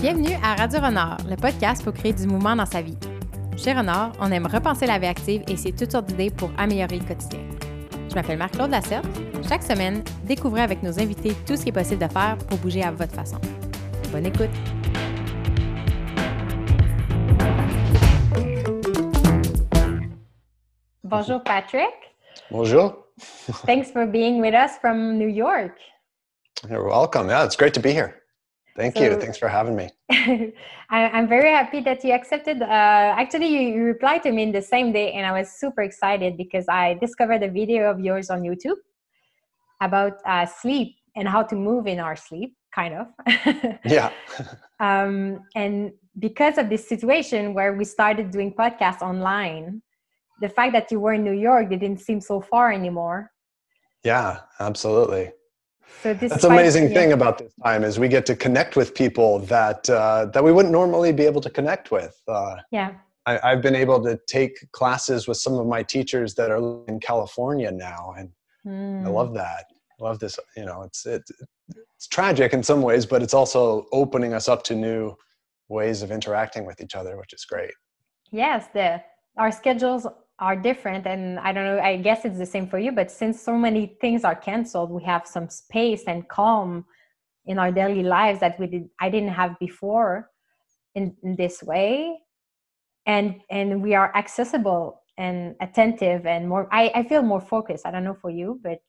Bienvenue à Radio Renard, le podcast pour créer du mouvement dans sa vie. Chez Renard, on aime repenser la vie active et c'est toutes sortes d'idées pour améliorer le quotidien. Je m'appelle Marc-Claude Lasserte. Chaque semaine, découvrez avec nos invités tout ce qui est possible de faire pour bouger à votre façon. Bonne écoute! Bonjour Patrick. Bonjour. Thanks for being with us from New York. You're welcome. Yeah, it's great to be here. Thank so, you. Thanks for having me. I, am very happy that you accepted. Uh, actually, you, you, replied to me in the same day, and I was super excited because I discovered a video of yours on YouTube about uh, sleep and how to move in our sleep, kind of. yeah. um, and because of this situation where we started doing podcasts online, the fact that you were in New York didn't seem so far anymore. Yeah, absolutely. So That's amazing thing about this time is we get to connect with people that uh, that we wouldn't normally be able to connect with. Uh, yeah. I, have been able to take classes with some of my teachers that are in California now, and mm. I love that. I love this. You know, it's it, it's tragic in some ways, but it's also opening us up to new ways of interacting with each other, which is great. Yes, the our schedules are different and i don't know i guess it's the same for you but since so many things are canceled we have some space and calm in our daily lives that we did i didn't have before in, in this way. And and we are accessible and attentive and more I, I feel more focused. I don't know for you but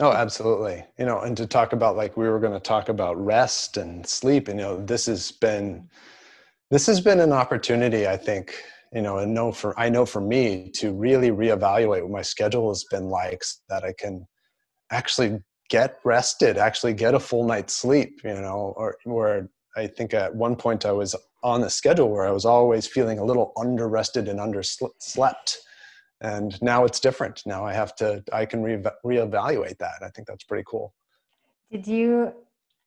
oh absolutely. You know and to talk about like we were going to talk about rest and sleep and you know this has been this has been an opportunity i think you know and know for i know for me to really reevaluate what my schedule has been like so that i can actually get rested actually get a full night's sleep you know or where i think at one point i was on the schedule where i was always feeling a little under rested and under slept and now it's different. Now i have to i can re- reevaluate that. I think that's pretty cool. Did you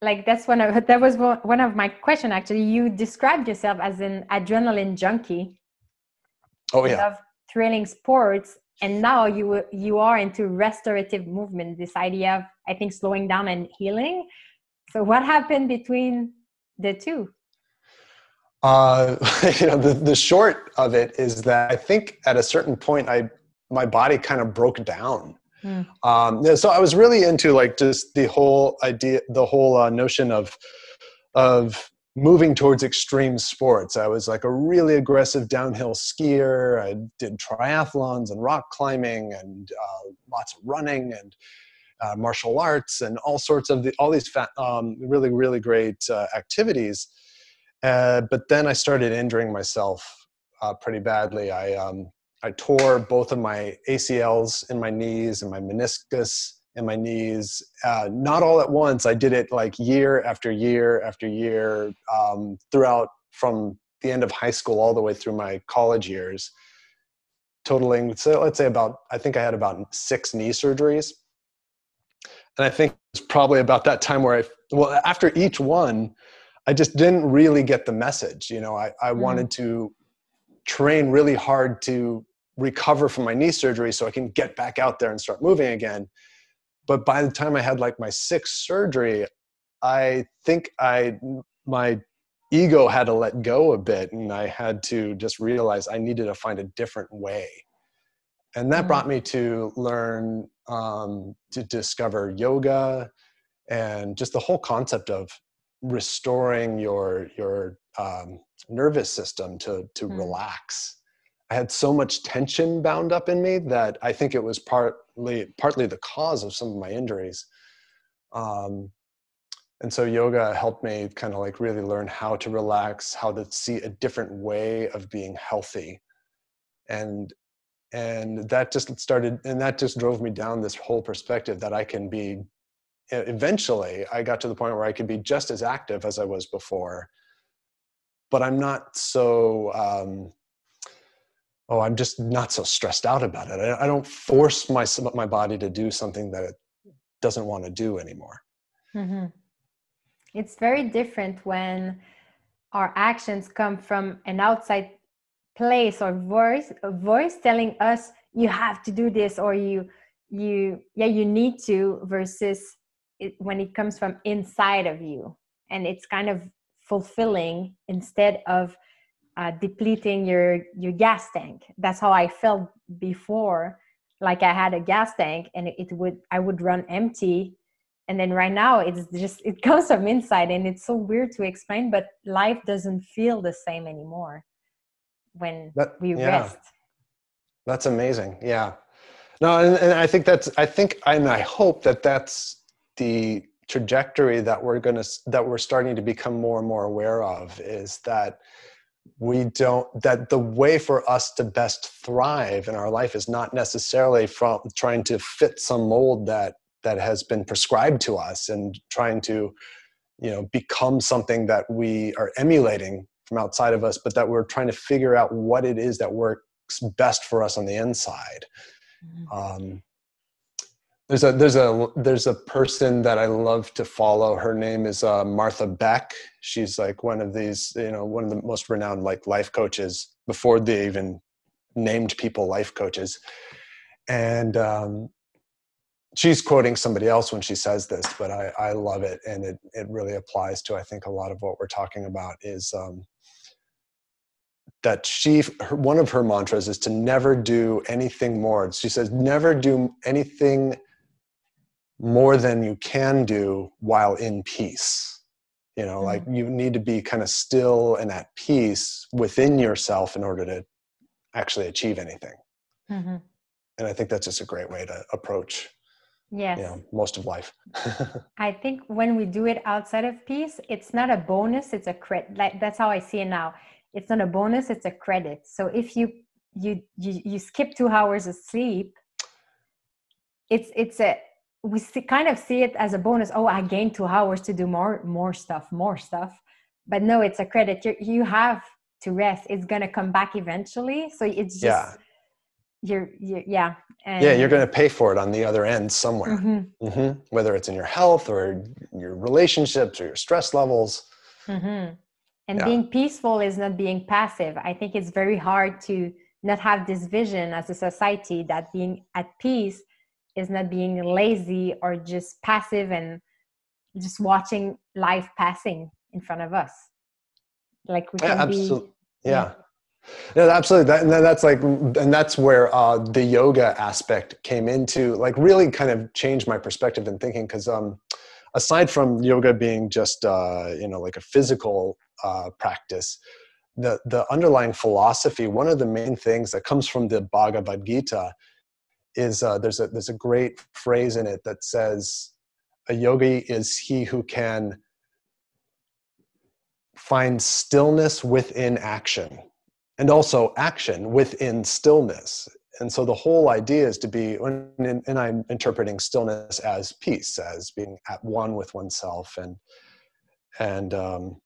like that's one of that was one of my question actually. You described yourself as an adrenaline junkie oh yeah. love thrilling sports and now you you are into restorative movement this idea of i think slowing down and healing. So what happened between the two? Uh, you know the, the short of it is that i think at a certain point i my body kind of broke down. Hmm. um, so i was really into like just the whole idea the whole uh, notion of of moving towards extreme sports. I was like a really aggressive downhill skier. I did triathlons and rock climbing and uh, lots of running and uh, martial arts and all sorts of the, all these fat, um, really really great uh, activities. Uh, but then I started injuring myself uh, pretty badly. I um, I tore both of my ACLs in my knees and my meniscus in my knees uh, not all at once. I did it like year after year after year um, throughout from the end of high school all the way through my college years totaling so let's say about i think i had about six knee surgeries. And i think it's probably about that time where i well after each one i just didn't really get the message you know? I, I mm. wanted to train really hard to recover from my knee surgery so i can get back out there and start moving again but by the time I had like my sixth surgery, I think I my ego had to let go a bit and I had to just realize I needed to find a different way. And that mm-hmm. brought me to learn um, to discover yoga and just the whole concept of restoring your your um, nervous system to to mm-hmm. relax I had so much tension bound up in me that I think it was partly partly the cause of some of my injuries. Um, and so yoga helped me kind of like really learn how to relax, how to see a different way of being healthy, and and that just started and that just drove me down this whole perspective that I can be. Eventually, I got to the point where I could be just as active as I was before, but I'm not so. Um, oh i'm just not so stressed out about it. I, don't force my my body to do something that it doesn't want to do anymore. Mm-hmm. it's very different when our actions come from an outside place or voice a voice telling us you have to do this or you you yeah you need to versus it, when it comes from inside of you. And it's kind of fulfilling instead of uh, depleting your your gas tank. That's how i felt before. Like i had a gas tank and it would i would run empty. And then right now it's just it comes from inside and it's so weird to explain but life doesn't feel the same anymore when that, we yeah. rest. That's amazing. Yeah. No and, and i think that's i think and i hope that that's the trajectory that we're going to that we're starting to become more and more aware of is that we don't that the way for us to best thrive in our life is not necessarily from trying to fit some mold that that has been prescribed to us and trying to you know become something that we are emulating from outside of us but that we're trying to figure out what it is that works best for us on the inside mm-hmm. um, there's a there's a there's a person that I love to follow. Her name is uh, Martha Beck. She's like one of these, you know, one of the most renowned like life coaches before they even named people life coaches. And um, she's quoting somebody else when she says this, but I, I love it, and it it really applies to I think a lot of what we're talking about is. Um, that she her, one of her mantras is to never do anything more she says never do anything more than you can do while in peace. You know mm-hmm. like you need to be kind of still and at peace within yourself in order to actually achieve anything. Mm-hmm. and i think that's just a great way to approach yes. you know, most of life. I think when we do it outside of peace it's not a bonus it's a credit like that's how i see it now. It's not a bonus it's a credit. So if you you you, you skip two hours of sleep it's it's a we see, kind of see it as a bonus oh i gained two hours to do more more stuff more stuff but no it's a credit you you have to rest it's going to come back eventually so it's just yeah. you're, you're yeah and yeah you're going to pay for it on the other end somewhere mm-hmm. Mm-hmm. whether it's in your health or your relationships or your stress levels mm-hmm. and yeah. being peaceful is not being passive i think it's very hard to not have this vision as a society that being at peace is not being lazy or just passive and just watching life passing in front of us like we can yeah, absolutely. be yeah. yeah. No, absolutely. That, and that's like, and that's where uh, the yoga aspect came into, like, really kind of changed my perspective and thinking. Because um, aside from yoga being just, uh, you know, like a physical uh, practice, the the underlying philosophy, one of the main things that comes from the Bhagavad Gita, is uh, there's a there's a great phrase in it that says a yogi is he who can find stillness within action and also action within stillness. And so the whole idea is to be and, i'm interpreting stillness as peace as being at one with oneself and and um,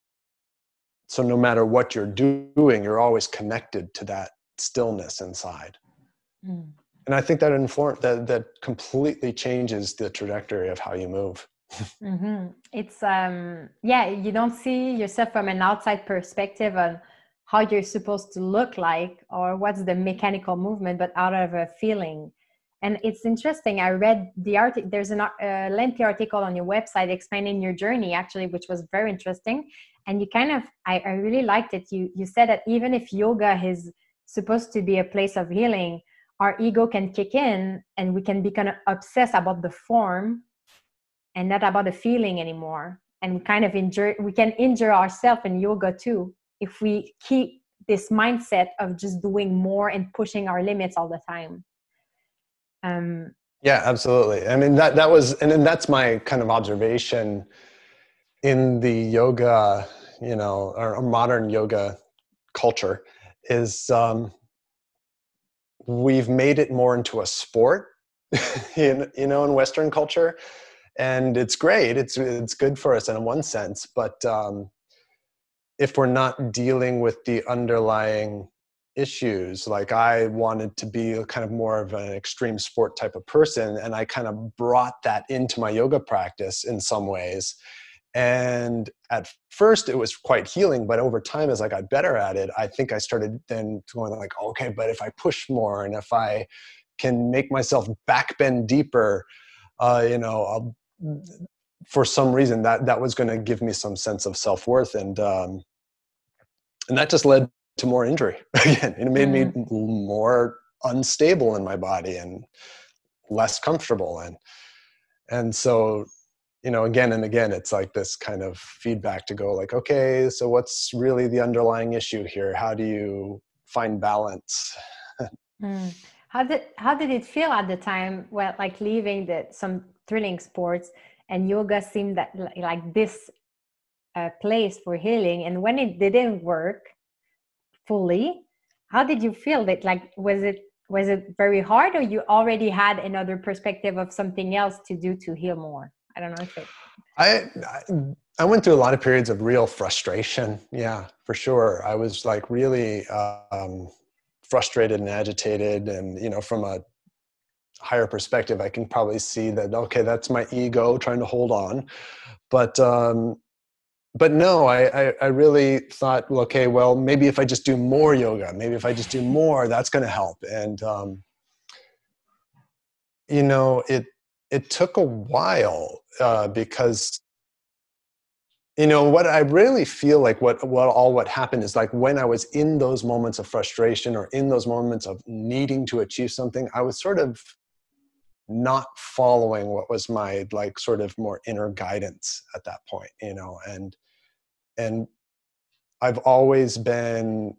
so no matter what you're doing you're always connected to that stillness inside. Mm and I think that inform that that completely changes the trajectory of how you move. mm-hmm. It's um yeah, you don't see yourself from an outside perspective on how you're supposed to look like or what's the mechanical movement, but out of a feeling. And it's interesting. I read the article. There's a uh, lengthy article on your website explaining your journey, actually, which was very interesting. And you kind of, I, I really liked it. You you said that even if yoga is supposed to be a place of healing, our ego can kick in and we can be kind of obsessed about the form and not about the feeling anymore. And we kind of injure we can injure ourselves in yoga too if we keep this mindset of just doing more and pushing our limits all the time. Um yeah absolutely. I mean that that was and then that's my kind of observation in the yoga you know or modern yoga culture is um we've made it more into a sport in, you know in western culture. And it's great. It's it's good for us in one sense. But um, if we're not dealing with the underlying issues like i wanted to be kind of more of an extreme sport type of person and i kind of brought that into my yoga practice in some ways and at first it was quite healing but over time as i got better at it i think i started then going like okay but if i push more and if i can make myself back bend deeper uh, you know I'll, for some reason that that was going to give me some sense of self-worth and um, and that just led to more injury again it made mm. me more unstable in my body and less comfortable and and so you know again and again it's like this kind of feedback to go like okay so what's really the underlying issue here? How do you find balance? Mm. how did how did it feel at the time well like leaving the some thrilling sports and yoga seemed that like this uh, place for healing and when it didn't work fully how did you feel that like was it was it very hard or you already had another perspective of something else to do to heal more i don't know if it I, I went through a lot of periods of real frustration. Yeah for sure. I was like really um, frustrated and agitated and you know from a higher perspective i can probably see that okay that's my ego trying to hold on. But um but no I, I, I really thought well, okay well maybe if i just do more yoga maybe if i just do more that's going to help. And um you know it it took a while uh because you know what i really feel like what what all what happened is like when i was in those moments of frustration or in those moments of needing to achieve something i was sort of not following what was my like sort of more inner guidance at that point you know and and i've always been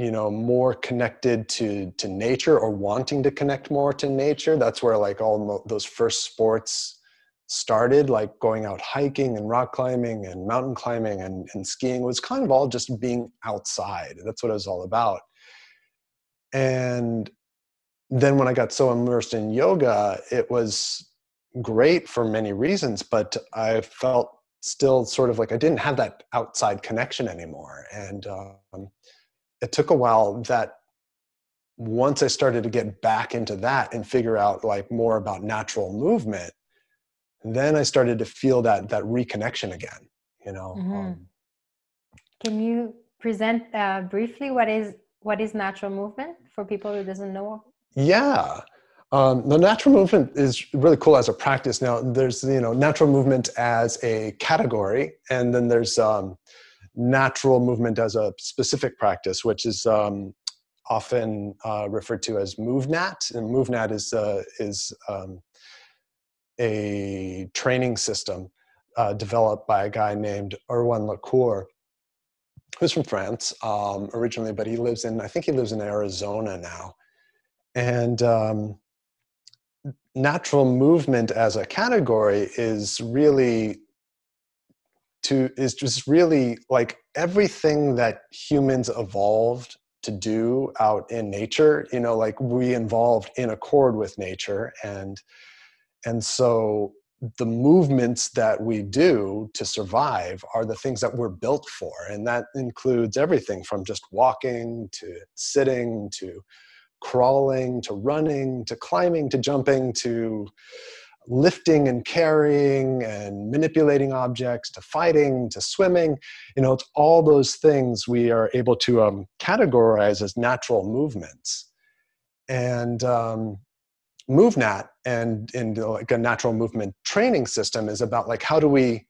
you know more connected to to nature or wanting to connect more to nature. That's where like all those first sports started like going out hiking and rock climbing and mountain climbing and, and skiing was kind of all just being outside. That's what it was all about. And then when i got so immersed in yoga it was great for many reasons but i felt still sort of like i didn't have that outside connection anymore. And um, it took a while that once i started to get back into that and figure out like more about natural movement then I started to feel that that reconnection again. You know. Mm-hmm. Um, Can you present uh, briefly what is what is natural movement for people who doesn't know? Yeah. Um, the natural movement is really cool as a practice. Now, there's you know natural movement as a category, and then there's um, natural movement as a specific practice, which is um, often uh, referred to as MovNat. And MovNat is uh, is um, a training system uh, developed by a guy named Erwan Le Corre, who's from France um, originally, but he lives in, I think he lives in Arizona now. And um, natural movement as a category is really to is just really like everything that humans evolved to do out in nature you know like we evolved in accord with nature and and so the movements that we do to survive are the things that we're built for. And that includes everything from just walking to sitting to crawling to running to climbing to jumping to lifting and carrying and manipulating objects to fighting to swimming you know it's all those things we are able to um, categorize as natural movements and um, MovNat and in like a natural movement training system is about like how do we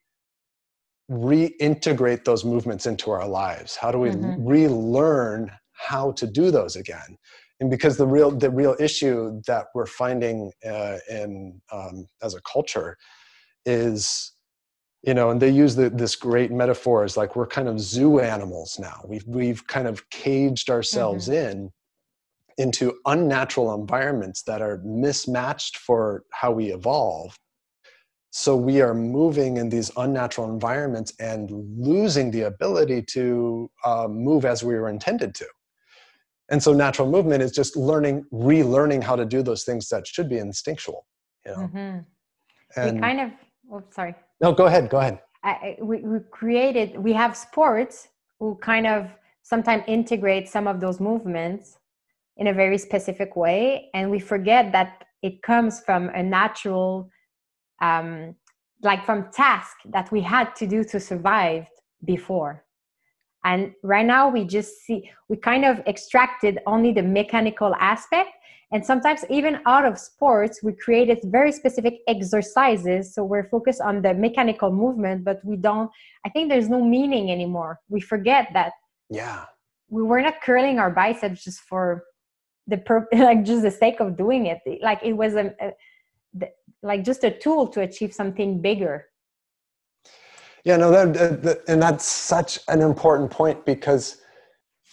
reintegrate those movements into our lives? How do we mm-hmm. relearn how to do those again? And because the real the real issue that we're finding uh, in um, as a culture is you know and they use the, this great metaphor as like we're kind of zoo animals now we've we've kind of caged ourselves mm-hmm. in into unnatural environments that are mismatched for how we evolve. So we are moving in these unnatural environments and losing the ability to uh, move as we were intended to. And so natural movement is just learning, relearning how to do those things that should be instinctual. You know? Mm-hmm. And, we kind of, oh, sorry. No, go ahead, go ahead. I, we, we created, we have sports who kind of sometimes integrate some of those movements in a very specific way and we forget that it comes from a natural um, like from task that we had to do to survive before and right now we just see we kind of extracted only the mechanical aspect. And sometimes even out of sports we created very specific exercises. So we're focused on the mechanical movement but we don't i think there's no meaning anymore. We forget that yeah. we were not curling our biceps just for the per like just the sake of doing it. Like it was a, a the, like just a tool to achieve something bigger yeah no that, that and that's such an important point because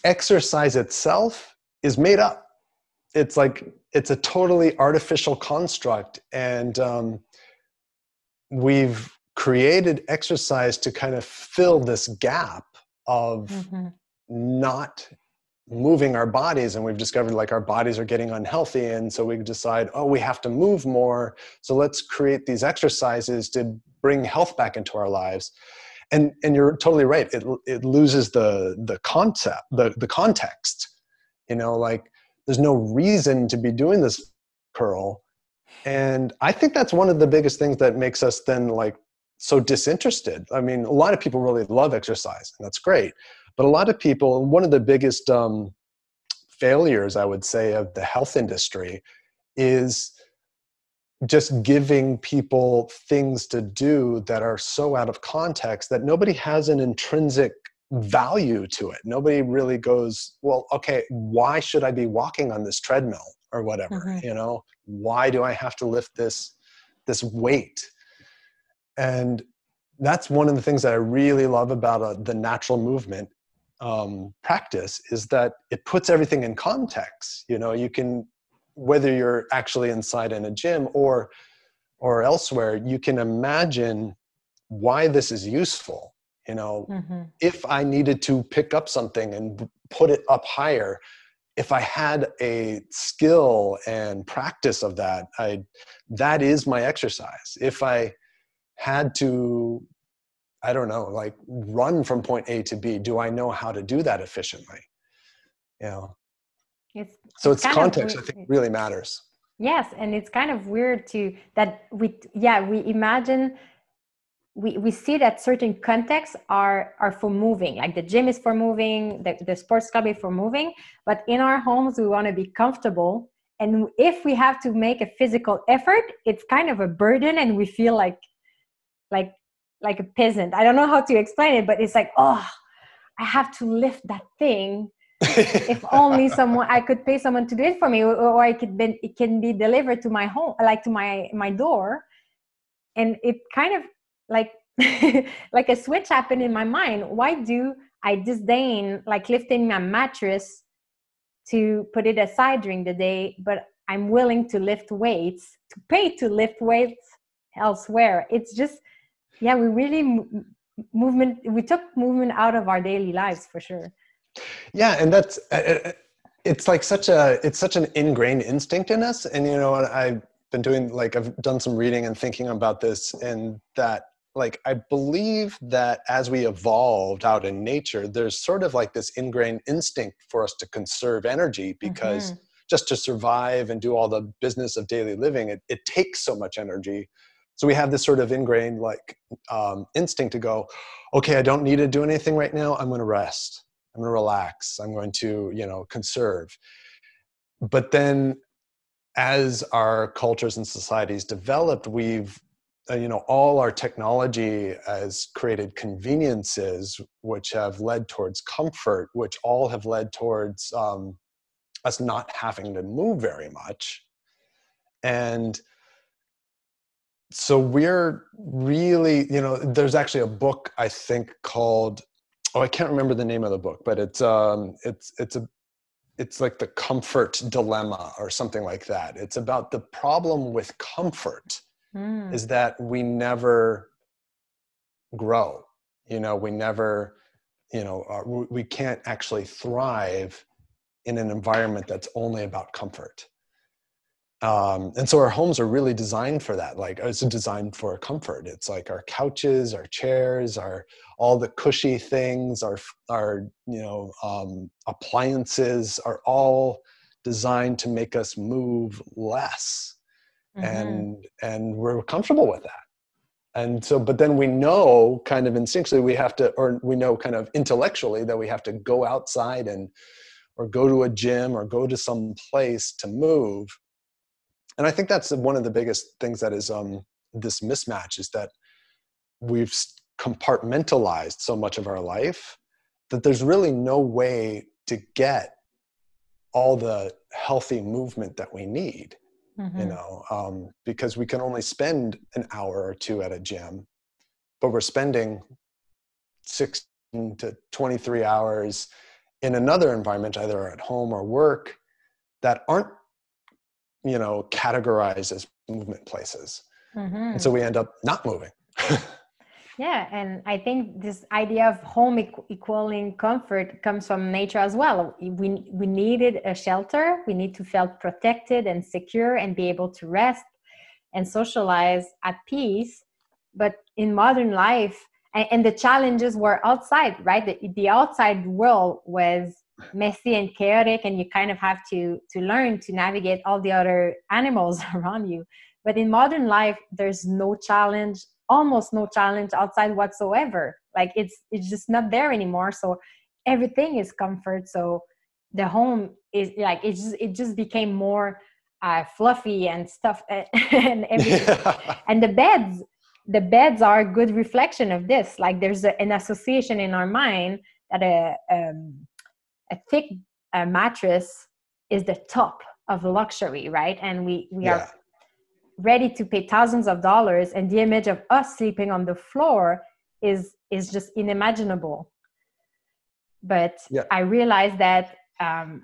exercise itself is made up it's like it's a totally artificial construct and um, we've created exercise to kind of fill this gap of mm-hmm. not moving our bodies and we've discovered like our bodies are getting unhealthy and so we decide oh we have to move more so let's create these exercises to bring health back into our lives. And and you're totally right it it loses the the concept the the context you know like there's no reason to be doing this curl. And i think that's one of the biggest things that makes us then like so disinterested. I mean a lot of people really love exercise and that's great but a lot of people one of the biggest um, failures i would say of the health industry is just giving people things to do that are so out of context that nobody has an intrinsic value to it. Nobody really goes, well, okay, why should I be walking on this treadmill or whatever? Mm-hmm. You know, why do I have to lift this this weight? And that's one of the things that I really love about uh, the natural movement um, practice is that it puts everything in context. You know, you can whether you're actually inside in a gym or or elsewhere, you can imagine why this is useful you know mm-hmm. if i needed to pick up something and put it up higher if i had a skill and practice of that i that is my exercise if i had to i don't know like run from point a to b. Do i know how to do that efficiently? You know? It's so it's context i think really matters. Yes and it's kind of weird to that we yeah we imagine we, we see that certain contexts are are for moving like the gym is for moving the, the sports club is for moving but in our homes we want to be comfortable and if we have to make a physical effort it's kind of a burden and we feel like like like a peasant. I don't know how to explain it but it's like oh i have to lift that thing. If only someone i could pay someone to do it for me or, or i could be it can be delivered to my home like to my my door. And it kind of like like a switch happened in my mind. Why do i disdain like lifting my mattress to put it aside during the day but i'm willing to lift weights to pay to lift weights elsewhere? It's just yeah we really movement we took movement out of our daily lives for sure. Yeah and that's uh, uh, it's like such a it's such an ingrained instinct in us. And you know i've been doing like i've done some reading and thinking about this and that like i believe that as we evolved out in nature there's sort of like this ingrained instinct for us to conserve energy because mm-hmm. just to survive and do all the business of daily living it, it takes so much energy so we have this sort of ingrained like um, instinct to go okay i don't need to do anything right now. I'm going to rest. I'm going to relax. I'm going to you know conserve. But then as our cultures and societies developed we've uh, you know all our technology has created conveniences which have led towards comfort which all have led towards um, us not having to move very much. And so we're really you know there's actually a book i think called oh i can't remember the name of the book but it's um it's it's a it's like the comfort dilemma or something like that it's about the problem with comfort mm. is that we never grow you know we never you know uh, we can't actually thrive in an environment that's only about comfort um, and so our homes are really designed for that like it's designed for comfort. It's like our couches our chairs our all the cushy things our our you know um, appliances are all designed to make us move less. Mm-hmm. and and we're comfortable with that. And so but then we know kind of instinctually we have to or we know kind of intellectually that we have to go outside and or go to a gym or go to some place to move and i think that's one of the biggest things that is um, this mismatch is that we've compartmentalized so much of our life that there's really no way to get all the healthy movement that we need mm-hmm. you know um, because we can only spend an hour or two at a gym but we're spending 16 to 23 hours in another environment either at home or work that aren't you know categorized as movement places. Mm-hmm. and so we end up not moving. Yeah and i think this idea of home equaling comfort comes from nature as well. We we needed a shelter. We need to feel protected and secure and be able to rest and socialize at peace. But in modern life and, and the challenges were outside right? The, the outside world was messy and chaotic and you kind of have to to learn to navigate all the other animals around you. But in modern life there's no challenge almost no challenge outside whatsoever. Like it's it's just not there anymore. So everything is comfort. So the home is like it just it just became more uh, fluffy and stuff and everything. Yeah. and the beds the beds are a good reflection of this. Like there's a, an association in our mind that a um, a thick uh, mattress is the top of luxury right and we we yeah. are ready to pay thousands of dollars and the image of us sleeping on the floor is is just unimaginable but yeah. i realized that um,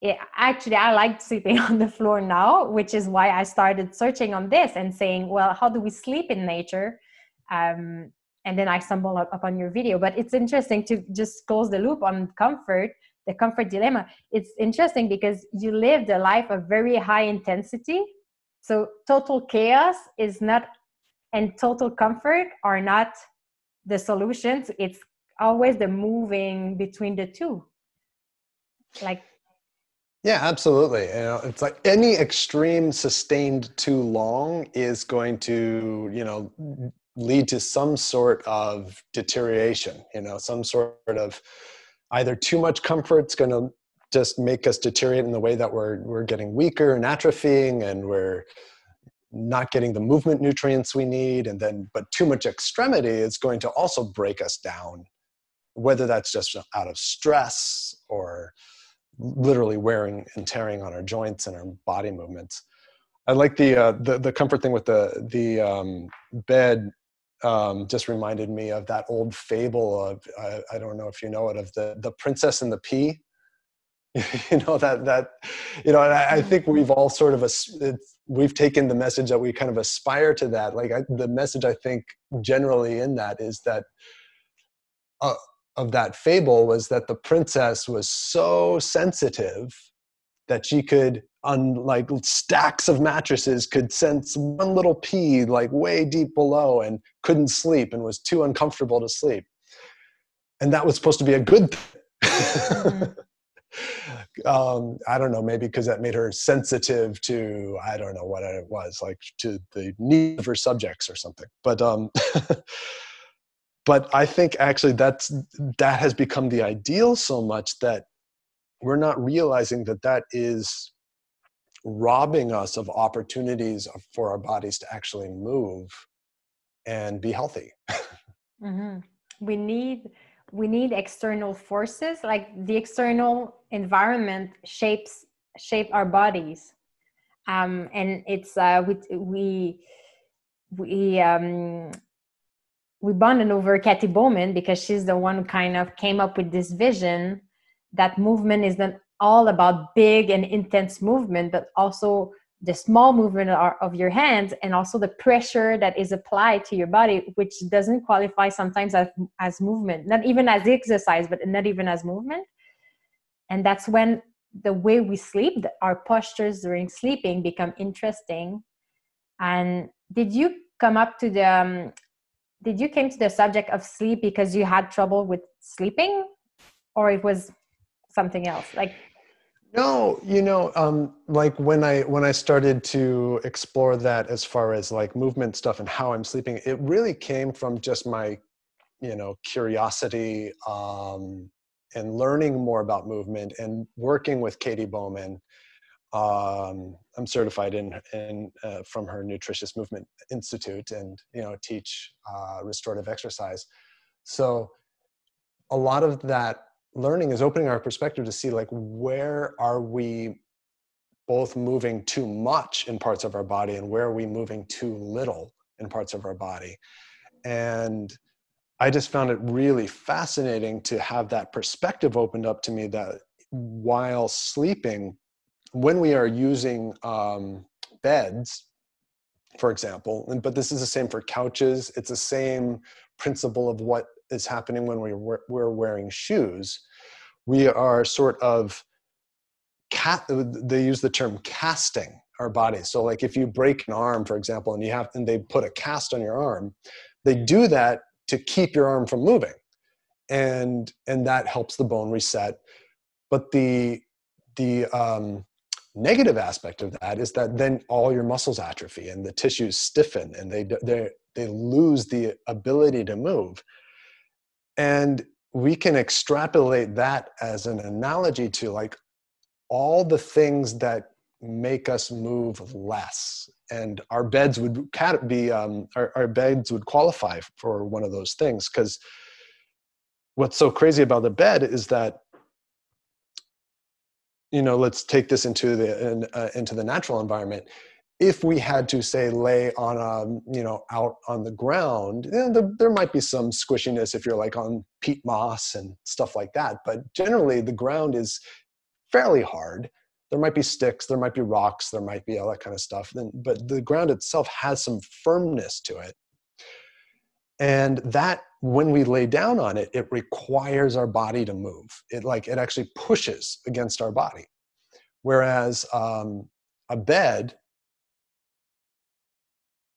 it, actually i like sleeping on the floor now which is why i started searching on this and saying well how do we sleep in nature um, and then i stumbled upon your video but it's interesting to just close the loop on comfort the comfort dilemma it's interesting because you lived a life of very high intensity so total chaos is not, and total comfort are not the solutions. It's always the moving between the two. Like, yeah, absolutely. You know, it's like any extreme sustained too long is going to, you know, lead to some sort of deterioration. You know, some sort of either too much comfort is going to just make us deteriorate in the way that we're we're getting weaker and atrophying and we're not getting the movement nutrients we need and then but too much extremity is going to also break us down whether that's just out of stress or literally wearing and tearing on our joints and our body movements i like the uh, the, the comfort thing with the the um, bed um, just reminded me of that old fable of I, I, don't know if you know it of the the princess and the pea. You know that that you know I, I, think we've all sort of a, we've taken the message that we kind of aspire to that. Like I, the message i think generally in that is that uh, of that fable was that the princess was so sensitive that she could on like stacks of mattresses could sense one little pea like way deep below and couldn't sleep and was too uncomfortable to sleep and that was supposed to be a good thing mm-hmm. um, I don't know, maybe because that made her sensitive to, I don't know what it was, like to the need of her subjects or something. But, um, but I think actually that's, that has become the ideal so much that we're not realizing that that is robbing us of opportunities for our bodies to actually move and be healthy. mm-hmm. We need we need external forces like the external environment shapes shape our bodies um, and it's uh, we we we um, we bonded over Katy Bowman because she's the one who kind of came up with this vision that movement is not all about big and intense movement, but also the small movement of your hands and also the pressure that is applied to your body which doesn't qualify sometimes as, as movement not even as exercise but not even as movement. And that's when the way we sleep our postures during sleeping become interesting. And did you come up to the um, did you came to the subject of sleep because you had trouble with sleeping? Or it was something else? Like no, you know, um, like when I when I started to explore that as far as like movement stuff and how I'm sleeping, it really came from just my, you know, curiosity um, and learning more about movement and working with Katy Bowman. Um, I'm certified in, in uh, from her Nutritious Movement Institute and you know teach uh, restorative exercise. So a lot of that learning is opening our perspective to see like where are we both moving too much in parts of our body and where are we moving too little in parts of our body. And i just found it really fascinating to have that perspective opened up to me that while sleeping when we are using um, beds for example and, but this is the same for couches it's the same principle of what is happening when we we're wearing shoes we are sort of cat they use the term casting our bodies so like if you break an arm for example and you have and they put a cast on your arm they do that to keep your arm from moving. And and that helps the bone reset. But the the um, negative aspect of that is that then all your muscles atrophy and the tissues stiffen and they they they lose the ability to move and we can extrapolate that as an analogy to like all the things that make us move less. And our beds would be um, our, our beds would qualify for one of those things. Because what's so crazy about the bed is that you know let's take this into the uh, into the natural environment if we had to say lay on a you know out on the ground know, there, there might be some squishiness if you're like on peat moss and stuff like that. But generally the ground is fairly hard. There might be sticks there might be rocks there might be all that kind of stuff. Then but the ground itself has some firmness to it. And that when we lay down on it it requires our body to move. It like it actually pushes against our body. Whereas um, a bed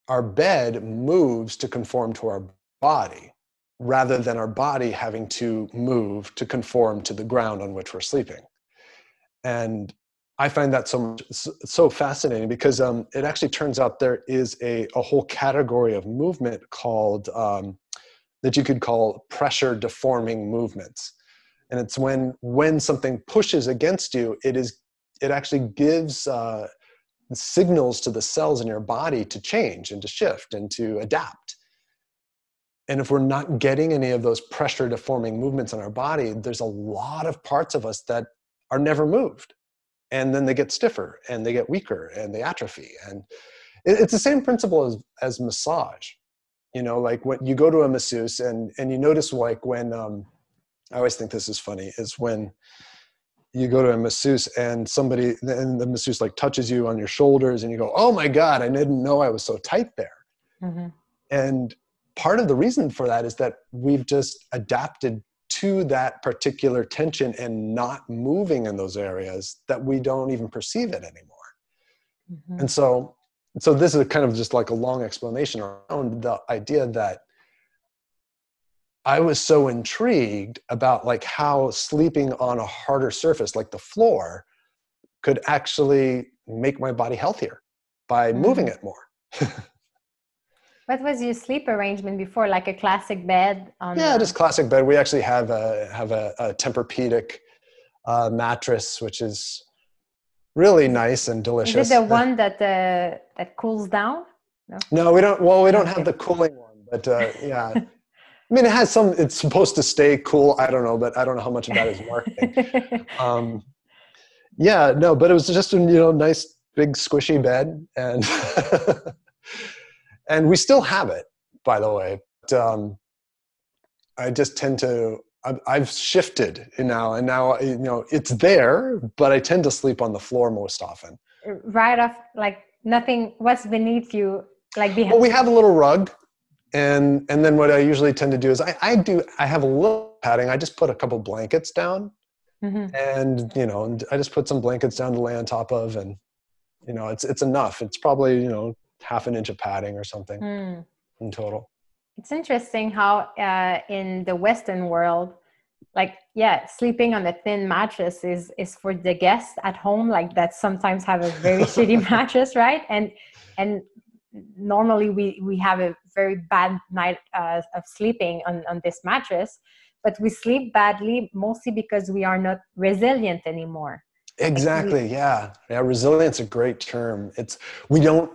our bed moves to conform to our body rather than our body having to move to conform to the ground on which we're sleeping. And I find that so so fascinating because um, it actually turns out there is a, a whole category of movement called um, that you could call pressure deforming movements, and it's when when something pushes against you, it is it actually gives uh, signals to the cells in your body to change and to shift and to adapt. And if we're not getting any of those pressure deforming movements in our body, there's a lot of parts of us that are never moved. And then they get stiffer and they get weaker and they atrophy. And it's the same principle as, as massage. You know, like when you go to a masseuse and, and you notice like when, um, I always think this is funny, is when you go to a masseuse and somebody and the masseuse like touches you on your shoulders and you go oh my god i didn't know i was so tight there mm-hmm. and part of the reason for that is that we've just adapted to that particular tension and not moving in those areas that we don't even perceive it anymore mm-hmm. and so so this is kind of just like a long explanation around the idea that I was so intrigued about like how sleeping on a harder surface like the floor could actually make my body healthier by mm. moving it more. what was your sleep arrangement before? Like a classic bed? On yeah, just classic bed. We actually have a have a, a Tempur-Pedic uh, mattress, which is really nice and delicious. Is it the one that uh, that cools down? No? no, we don't. Well, we don't have the cooling one, but uh, yeah. I mean, it has some. It's supposed to stay cool. I don't know, but I don't know how much of that is marketing. um, yeah, no, but it was just a you know nice big squishy bed, and and we still have it, by the way. But, um, I just tend to. I've, I've shifted now, and now you know it's there, but I tend to sleep on the floor most often. Right off, like nothing. What's beneath you? Like behind. Well, we have a little rug and and then what I usually tend to do is I, I do I have a little padding. I just put a couple blankets down, mm-hmm. and you know, and I just put some blankets down to lay on top of, and you know, it's it's enough. It's probably you know half an inch of padding or something mm. in total. It's interesting how uh, in the Western world, like yeah, sleeping on a thin mattress is is for the guests at home, like that sometimes have a very shitty mattress, right? And and normally we we have a very bad night uh, of sleeping on on this mattress but we sleep badly mostly because we are not resilient anymore. Exactly like we, yeah. Yeah resilience a great term. It's we don't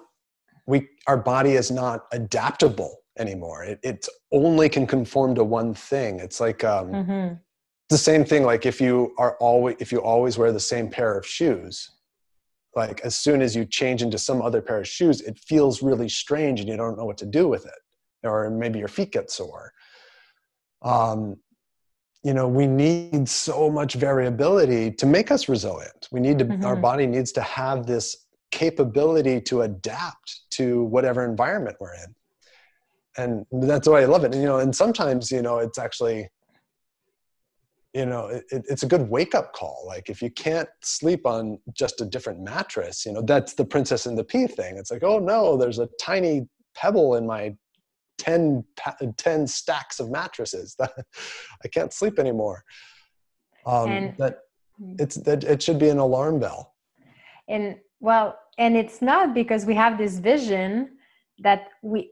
we our body is not adaptable anymore. It it's only can conform to one thing. It's like um mm-hmm. the same thing like if you are always if you always wear the same pair of shoes like as soon as you change into some other pair of shoes it feels really strange and you don't know what to do with it. Or maybe your feet get sore. Um, you know we need so much variability to make us resilient. We need to mm-hmm. our body needs to have this capability to adapt to whatever environment we're in. And that's why i love it. And, you know and sometimes you know it's actually you know it, it's a good wake up call. Like if you can't sleep on just a different mattress you know that's the princess and the pea thing. It's like oh no there's a tiny pebble in my 10, 10 stacks of mattresses. That i can't sleep anymore. Um and, that hmm. it's that it should be an alarm bell. And well and it's not because we have this vision that we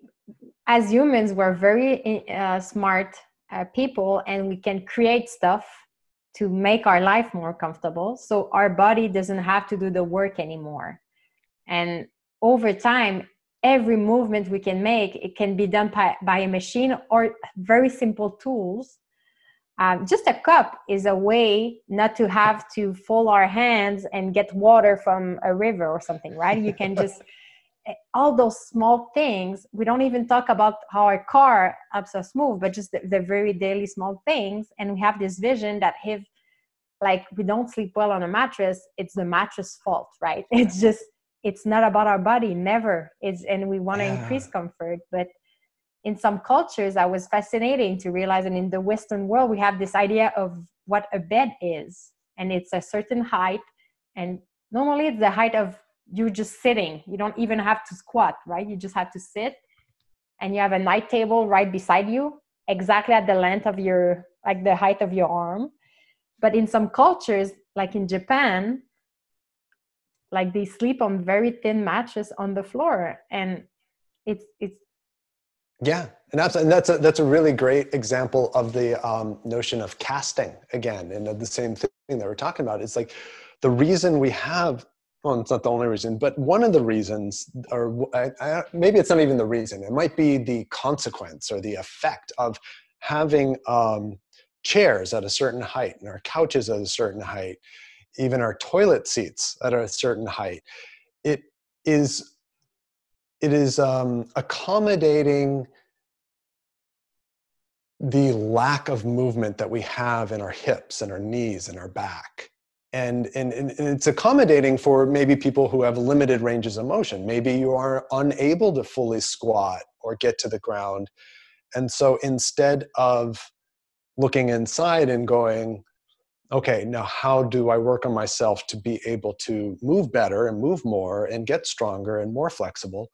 as humans we're very uh, smart uh, people and we can create stuff to make our life more comfortable. So our body doesn't have to do the work anymore. And over time every movement we can make it can be done by, by a machine or very simple tools. Um, just a cup is a way not to have to fold our hands and get water from a river or something right? You can just all those small things we don't even talk about how our car helps us move but just the, the, very daily small things. And we have this vision that if like we don't sleep well on a mattress it's the mattress fault right? It's just it's not about our body never. It's and we want to yeah. increase comfort. But in some cultures i was fascinating to realize and in the western world we have this idea of what a bed is. And it's a certain height and normally it's the height of you're just sitting. You don't even have to squat right? You just have to sit and you have a night table right beside you exactly at the length of your like the height of your arm. But in some cultures like in japan like they sleep on very thin mattress on the floor and it's it's yeah and that's and that's a that's a really great example of the um, notion of casting again and the same thing that we're talking about. It's like the reason we have well, it's not the only reason, but one of the reasons, or I, I, maybe it's not even the reason, it might be the consequence or the effect of having um, chairs at a certain height and our couches at a certain height, even our toilet seats at a certain height. It is, it is um, accommodating the lack of movement that we have in our hips and our knees and our back and, and, and it's accommodating for maybe people who have limited ranges of motion. Maybe you are unable to fully squat or get to the ground. And so instead of looking inside and going, okay, now how do I work on myself to be able to move better and move more and get stronger and more flexible?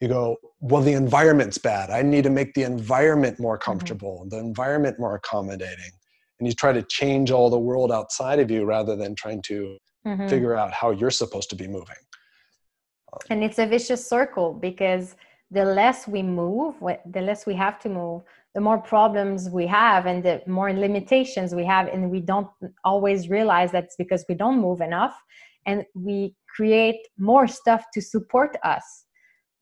You go, well, the environment's bad. I need to make the environment more mm-hmm. comfortable, mm-hmm. the environment more accommodating and you try to change all the world outside of you rather than trying to mm-hmm. figure out how you're supposed to be moving. And it's a vicious circle because the less we move the less we have to move the more problems we have and the more limitations we have and we don't always realize that's because we don't move enough and we create more stuff to support us.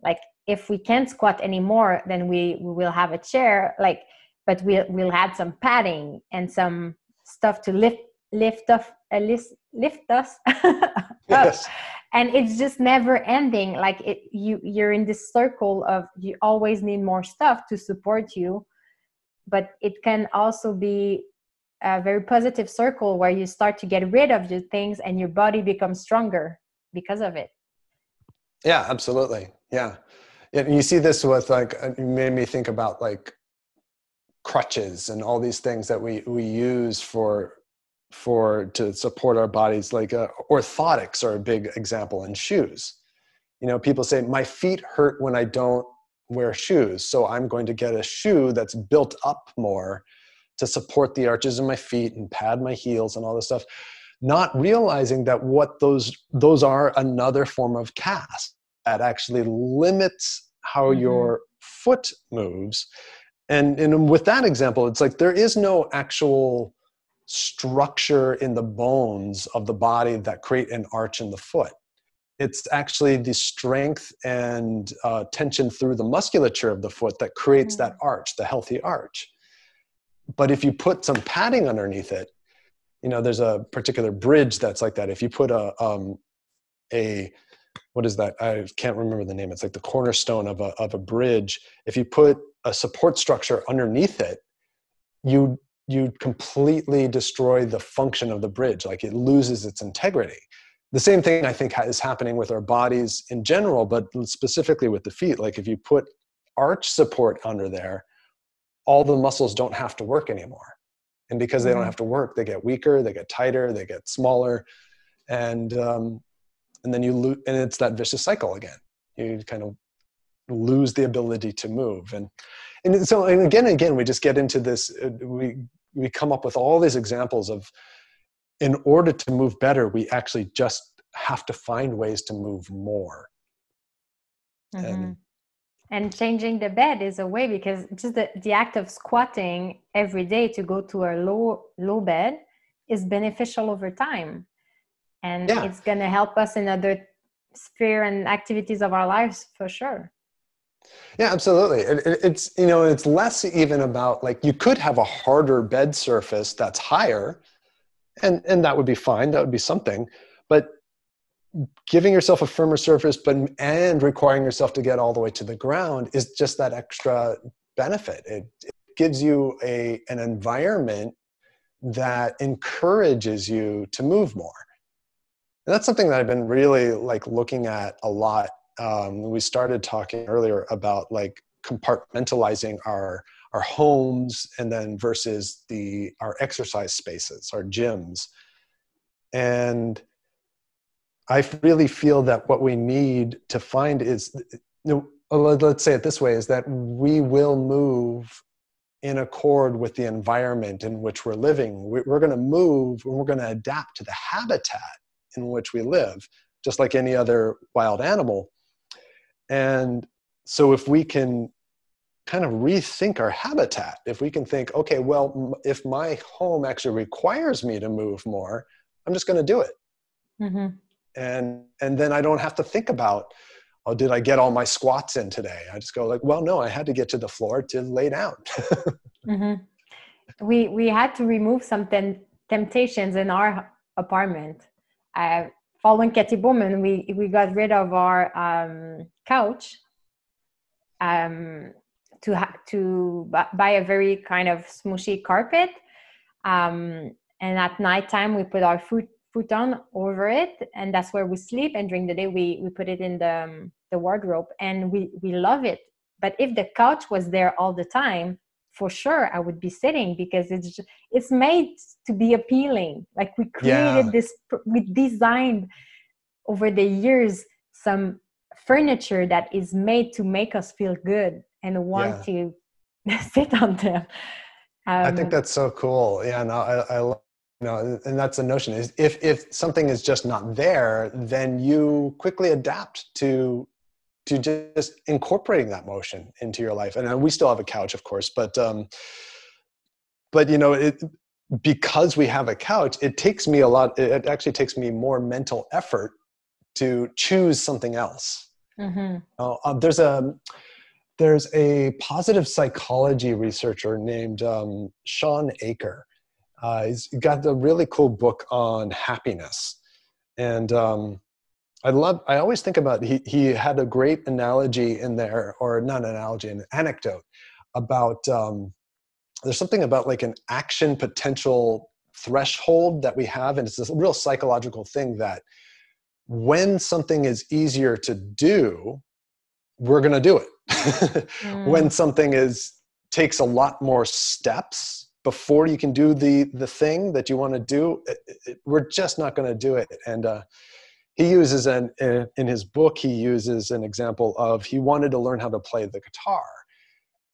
Like if we can't squat anymore then we, we will have a chair. Like but we'll we'll add some padding and some stuff to lift lift off uh, lift, lift us yes. and it's just never ending. Like it you you're in this circle of you always need more stuff to support you but it can also be a very positive circle where you start to get rid of your things and your body becomes stronger because of it. Yeah absolutely. Yeah. And you see this with like you made me think about like crutches and all these things that we we use for for to support our bodies. Like uh, orthotics are a big example in shoes. You know people say my feet hurt when i don't wear shoes so i'm going to get a shoe that's built up more to support the arches of my feet and pad my heels and all this stuff not realizing that what those those are another form of cast that actually limits how mm-hmm. your foot moves and and with that example it's like there is no actual structure in the bones of the body that create an arch in the foot. It's actually the strength and uh, tension through the musculature of the foot that creates mm-hmm. that arch the healthy arch. But if you put some padding underneath it you know there's a particular bridge that's like that. If you put a um, a what is that? I can't remember the name. It's like the cornerstone of a, of a bridge. If you put a support structure underneath it you you completely destroy the function of the bridge. Like it loses its integrity. The same thing i think is happening with our bodies in general but specifically with the feet. Like if you put arch support under there all the muscles don't have to work anymore. And because they don't mm-hmm. have to work they get weaker they get tighter they get smaller. And um, and then you lose and it's that vicious cycle again. You kind of lose the ability to move and and so and again and again we just get into this uh, we we come up with all these examples of in order to move better we actually just have to find ways to move more mm-hmm. and and changing the bed is a way because just the, the act of squatting every day to go to a low low bed is beneficial over time and yeah. it's going to help us in other sphere and activities of our lives for sure yeah absolutely it, it, it's you know it's less even about like you could have a harder bed surface that's higher and and that would be fine that would be something but giving yourself a firmer surface but and requiring yourself to get all the way to the ground is just that extra benefit it, it gives you a an environment that encourages you to move more and that's something that I've been really like looking at a lot. Um, we started talking earlier about like compartmentalizing our our homes and then versus the our exercise spaces, our gyms. And I really feel that what we need to find is, you know, let's say it this way, is that we will move in accord with the environment in which we're living. We're going to move and we're going to adapt to the habitat in which we live, just like any other wild animal. And so if we can kind of rethink our habitat, if we can think, okay, well, if my home actually requires me to move more, I'm just going to do it. Mm-hmm. And and then I don't have to think about, oh, did I get all my squats in today? I just go like, well, no, I had to get to the floor to lay down. mm-hmm. We we had to remove some tem- temptations in our apartment uh, following Katy Bowman, we we got rid of our um, couch um, to ha- to buy a very kind of smushy carpet, um, and at nighttime we put our foot futon over it, and that's where we sleep. And during the day we we put it in the um, the wardrobe, and we we love it. But if the couch was there all the time, for sure I would be sitting because it's just, it's made to be appealing. Like we created yeah. this, we designed over the years some furniture that is made to make us feel good and want yeah. to sit on them. Um, I think um, that's so cool. Yeah, no, I, I you know, and that's the notion is if if something is just not there, then you quickly adapt to to just incorporating that motion into your life. And uh, we still have a couch, of course, but um, but you know, it because we have a couch, it takes me a lot. It actually takes me more mental effort to choose something else. Mm-hmm. Uh, um, there's a there's a positive psychology researcher named um, Shawn Achor. Uh, he's got a really cool book on happiness, and um, I love. I always think about. He he had a great analogy in there, or not an analogy, an anecdote about. Um, there's something about like an action potential threshold that we have, and it's this real psychological thing that when something is easier to do, we're going to do it. mm. When something is takes a lot more steps before you can do the the thing that you want to do, it, it, we're just not going to do it. And uh, he uses an in his book he uses an example of he wanted to learn how to play the guitar.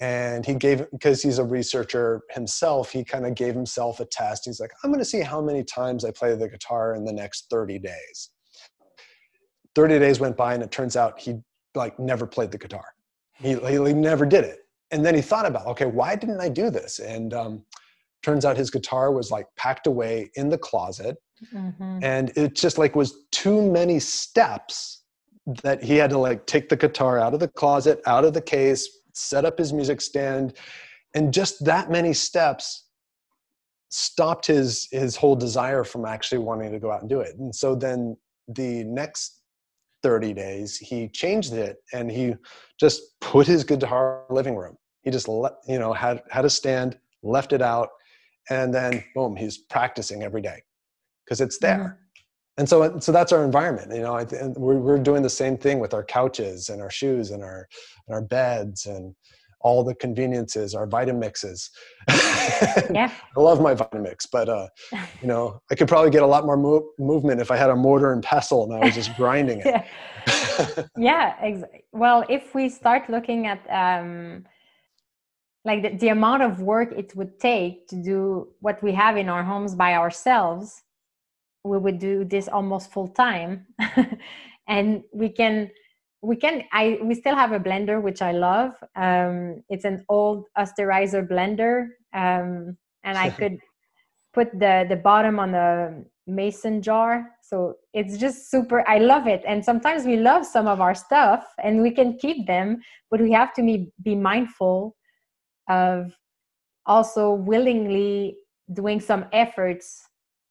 And he gave because he's a researcher himself he kind of gave himself a test. He's like i'm going to see how many times i play the guitar in the next 30 days. 30 days went by and it turns out he like never played the guitar. He, he never did it. And then he thought about okay why didn't i do this? And um, turns out his guitar was like packed away in the closet mm-hmm. and it just like was too many steps that he had to like take the guitar out of the closet out of the case set up his music stand. And just that many steps stopped his his whole desire from actually wanting to go out and do it. And so then the next 30 days he changed it and he just put his guitar in the living room. He just let you know had had a stand left it out and then boom he's practicing every day because it's there mm-hmm. and so so that's our environment you know and we're, we're doing the same thing with our couches and our shoes and our and our beds and all the conveniences, our Vitamixes. yeah. I love my Vitamix, but uh, you know, I could probably get a lot more mo- movement if I had a mortar and pestle and I was just grinding it. yeah. yeah ex- well, if we start looking at um, like the, the amount of work it would take to do what we have in our homes by ourselves, we would do this almost full time, and we can we can i we still have a blender which i love. Um, it's an old Osterizer blender. Um, and i could put the the bottom on the mason jar. So it's just super i love it. And sometimes we love some of our stuff and we can keep them but we have to be, be mindful of also willingly doing some efforts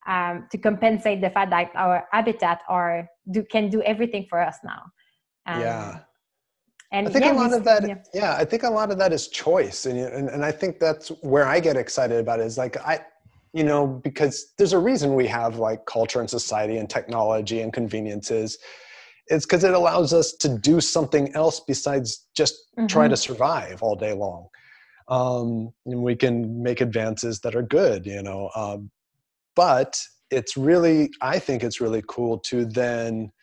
um, to compensate the fact that our habitat are do can do everything for us now um, yeah. And I think yeah, a lot of that, yeah. yeah. I think a lot of that is choice, and, and and I think that's where I get excited about it. Is like I, you know, because there's a reason we have like culture and society and technology and conveniences. It's because it allows us to do something else besides just mm-hmm. try to survive all day long. Um, and we can make advances that are good, you know. Um, but it's really, I think it's really cool to then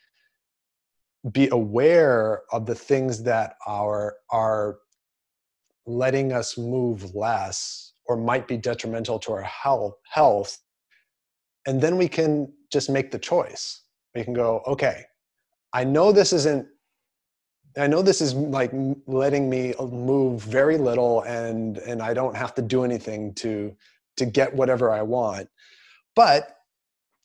be aware of the things that are are letting us move less or might be detrimental to our health health. And then we can just make the choice. We can go okay i know this isn't i know this is like letting me uh, move very little and and i don't have to do anything to to get whatever i want but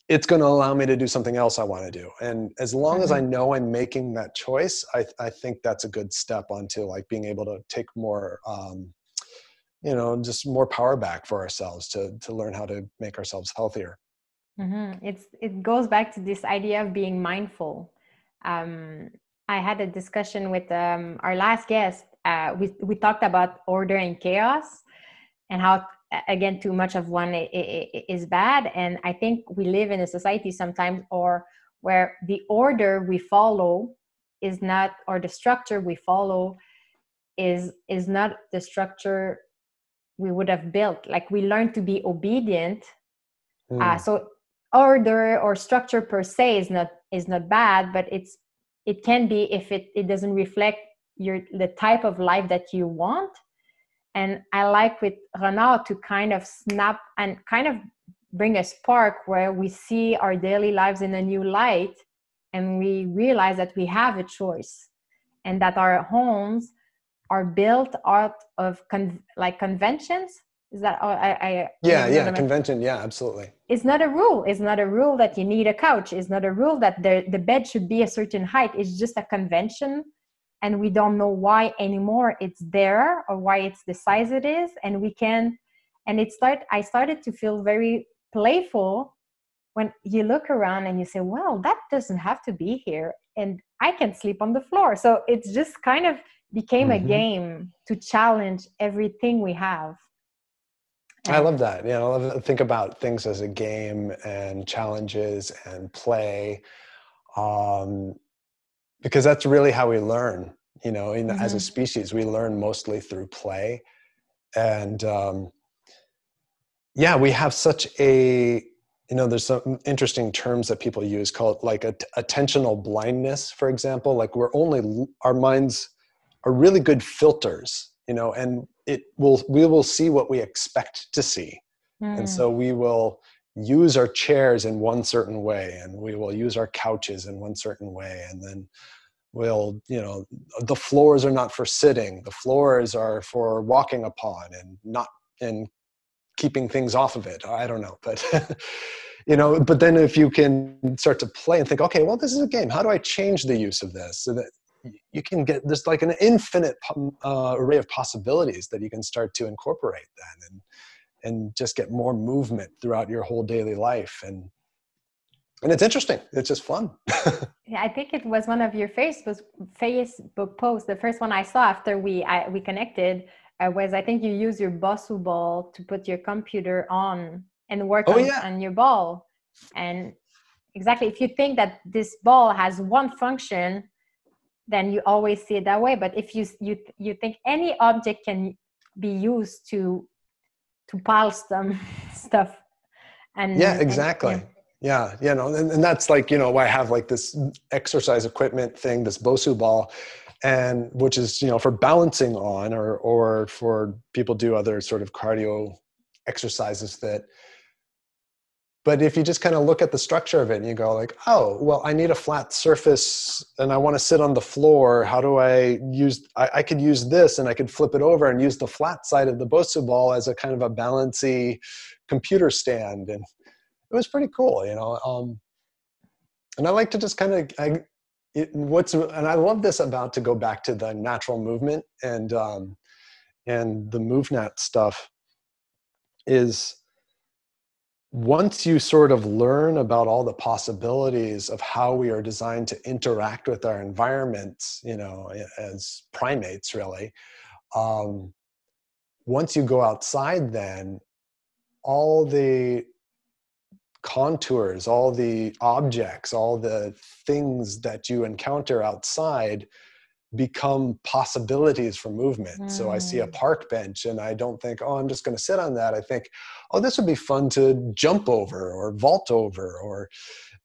it's going to allow me to do something else I want to do. And as long mm-hmm. as I mm-hmm. know I'm making that choice, I, I think that's a good step onto like being able to take more, um, you know, just more power back for ourselves to, to learn how to make ourselves healthier. Mm-hmm. It's, it goes back to this idea of being mindful. Um, I had a discussion with um, our last guest. Uh, we, we talked about order and chaos and how again too much of one is bad. And i think we live in a society sometimes or where the order we follow is not or the structure we follow is is not the structure we would have built. Like we learn to be obedient. Mm. uh, so order or structure per se is not is not bad but it's it can be if it, it doesn't reflect your the type of life that you want and i like with renard to kind of snap and kind of bring a spark where we see our daily lives in a new light and we realize that we have a choice and that our homes are built out of con- like conventions. Is that oh, I, I yeah yeah convention yeah absolutely. It's not a rule. It's not a rule that you need a couch. It's not a rule that the, the bed should be a certain height. It's just a convention and we don't know why anymore it's there or why it's the size it is and we can and it start i started to feel very playful when you look around and you say well that doesn't have to be here and i can sleep on the floor so it's just kind of became mm-hmm. a game to challenge everything we have I love that. You know, I love to think about things as a game and challenges and play. Um, because that's really how we learn you know in, mm-hmm. as a mm-hmm. species we learn mostly through play and um, yeah we have such a you know there's some interesting terms that people use called like a, attentional blindness for example like we're only our minds are really good filters you know and it will we will see what we expect to see mm. and so we will use our chairs in one certain way and we will use our couches in one certain way and then we'll, you know the floors are not for sitting the floors are for walking upon and not and keeping things off of it i don't know but you know but then if you can start to play and think okay well this is a game how do i change the use of this? So that you can get there's like an infinite uh, array of possibilities that you can start to incorporate then and and just get more movement throughout your whole daily life. And and it's interesting. It's just fun. Yeah i think it was one of your facebook facebook posts the first one i saw after we I, we connected uh, was i think you use your bosu ball to put your computer on and work oh, on, yeah. on your ball. And exactly if you think that this ball has one function then you always see it that way. But if you you you think any object can be used to to pile some stuff and yeah exactly and, yeah. yeah you know and, and that's like you know why i have like this exercise equipment thing this bosu ball and which is you know for balancing on or or for people do other sort of cardio exercises that but if you just kind of look at the structure of it and you go like oh well i need a flat surface and i want to sit on the floor. How do i use I, I, could use this and i could flip it over and use the flat side of the bosu ball as a kind of a balancy computer stand. And it was pretty cool you know um, and i like to just kind of I, it, what's and i love this about to go back to the natural movement and um, and the movnat stuff is once you sort of learn about all the possibilities of how we are designed to interact with our environments, you know, as primates, really, um, once you go outside, then all the contours, all the objects, all the things that you encounter outside become possibilities for movement. Mm. So I see a mm. park bench and I don't think, oh, I'm just going to sit on that. I think, oh, this would be fun to jump over or vault over, or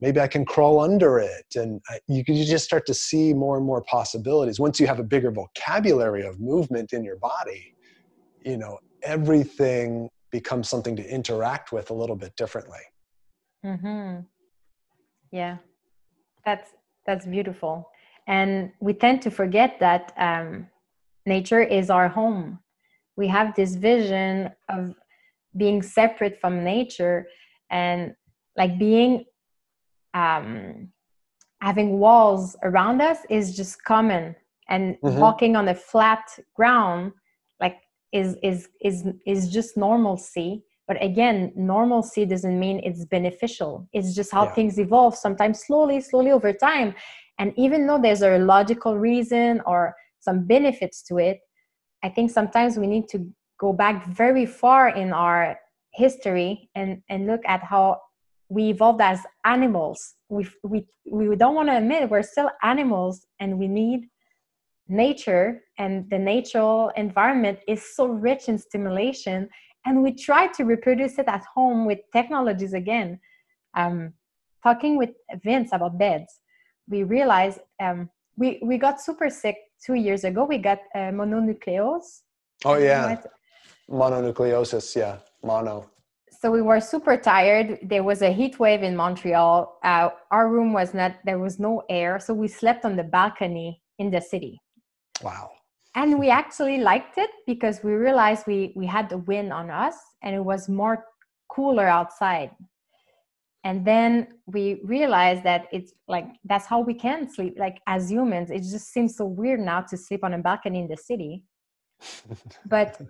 maybe I can crawl under it. And you you just start to see more and more possibilities. Once you have a bigger vocabulary of movement in your body, you know, everything becomes something to interact with a little bit differently. Mm-hmm. Yeah, that's that's beautiful and we tend to forget that um, nature is our home. We have this vision of being separate from nature and like being um, having walls around us is just common. And mm-hmm. walking on a flat ground like is is is is just normalcy. But again normalcy doesn't mean it's beneficial. It's just how yeah. things evolve sometimes slowly slowly over time and even though there's a logical reason or some benefits to it, I think sometimes we need to go back very far in our history and, and look at how we evolved as animals. We, we, we don't want to admit we're still animals and we need nature and the natural environment is so rich in stimulation and we try to reproduce it at home with technologies again um, talking with vince about beds we realized um, we we got super sick two years ago. We got uh, mononucleosis. Oh yeah, mononucleosis. Yeah, mono. So we were super tired. There was a heat wave in Montreal. Uh, our room was not. There was no air, so we slept on the balcony in the city. Wow. And we actually liked it because we realized we we had the wind on us, and it was more cooler outside and then we realized that it's like that's how we can sleep like as humans. It just seems so weird now to sleep on a balcony in the city. But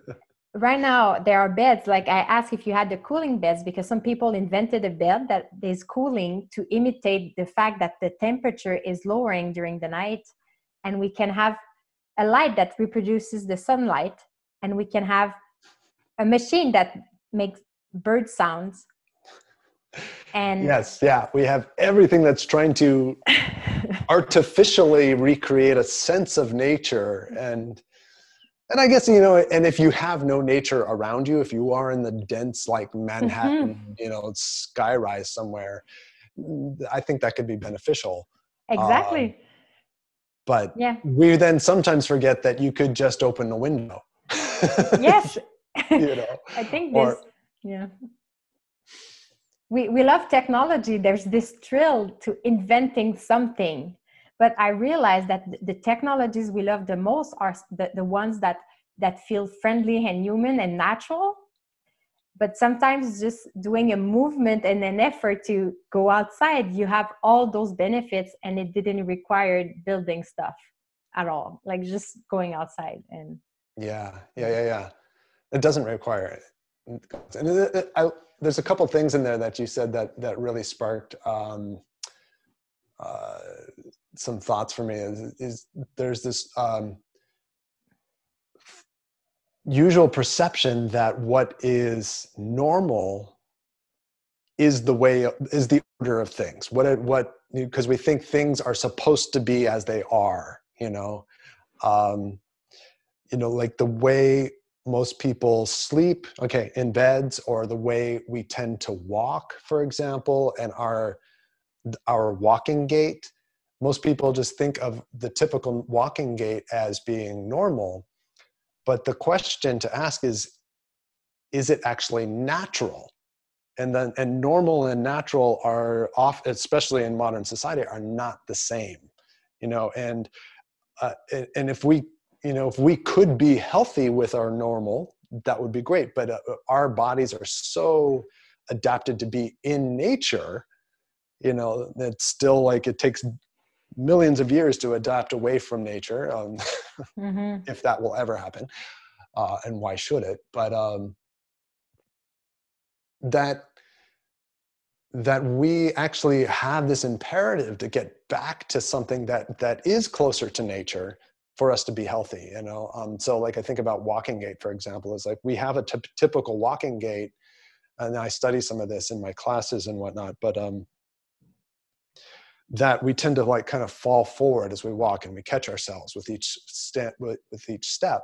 right now there are beds. Like i asked if you had the cooling beds because some people invented a bed that is cooling to imitate the fact that the temperature is lowering during the night. And we can have a light that reproduces the sunlight. And we can have a machine that makes bird sounds and yes yeah we have everything that's trying to artificially recreate a sense of nature. And and i guess you know and if you have no nature around you if you are in the dense like manhattan mm-hmm. you know skyrise somewhere i think that could be beneficial. Exactly. Um, but yeah. we then sometimes forget that you could just open a window. Yes. You know? I think this or, yeah we, we love technology. There's this thrill to inventing something. But i realized that the technologies we love the most are the, the ones that that feel friendly and human and natural. But sometimes just doing a movement and an effort to go outside you have all those benefits and it didn't require building stuff at all like just going outside and yeah yeah yeah yeah. It doesn't require it. And I, there's a couple things in there that you said that that really sparked um, uh, some thoughts for me is, is there's this um, usual perception that what is normal is the way is the order of things. What what because we think things are supposed to be as they are you know? Um, you know like the way most people sleep okay in beds or the way we tend to walk for example and our our walking gait most people just think of the typical walking gait as being normal. But the question to ask is is it actually natural? And then and normal and natural are off especially in modern society are not the same you know and uh, and if we you know if we could be healthy with our normal that would be great but uh, our bodies are so adapted to be in nature you know it's still like it takes millions of years to adapt away from nature um, mm-hmm. if that will ever happen uh, and why should it but um, that that we actually have this imperative to get back to something that that is closer to nature for us to be healthy you know? Um, so like i think about walking gait for example is like we have a t- typical walking gait and i study some of this in my classes and whatnot but um that we tend to like kind of fall forward as we walk and we catch ourselves with each step with, with each step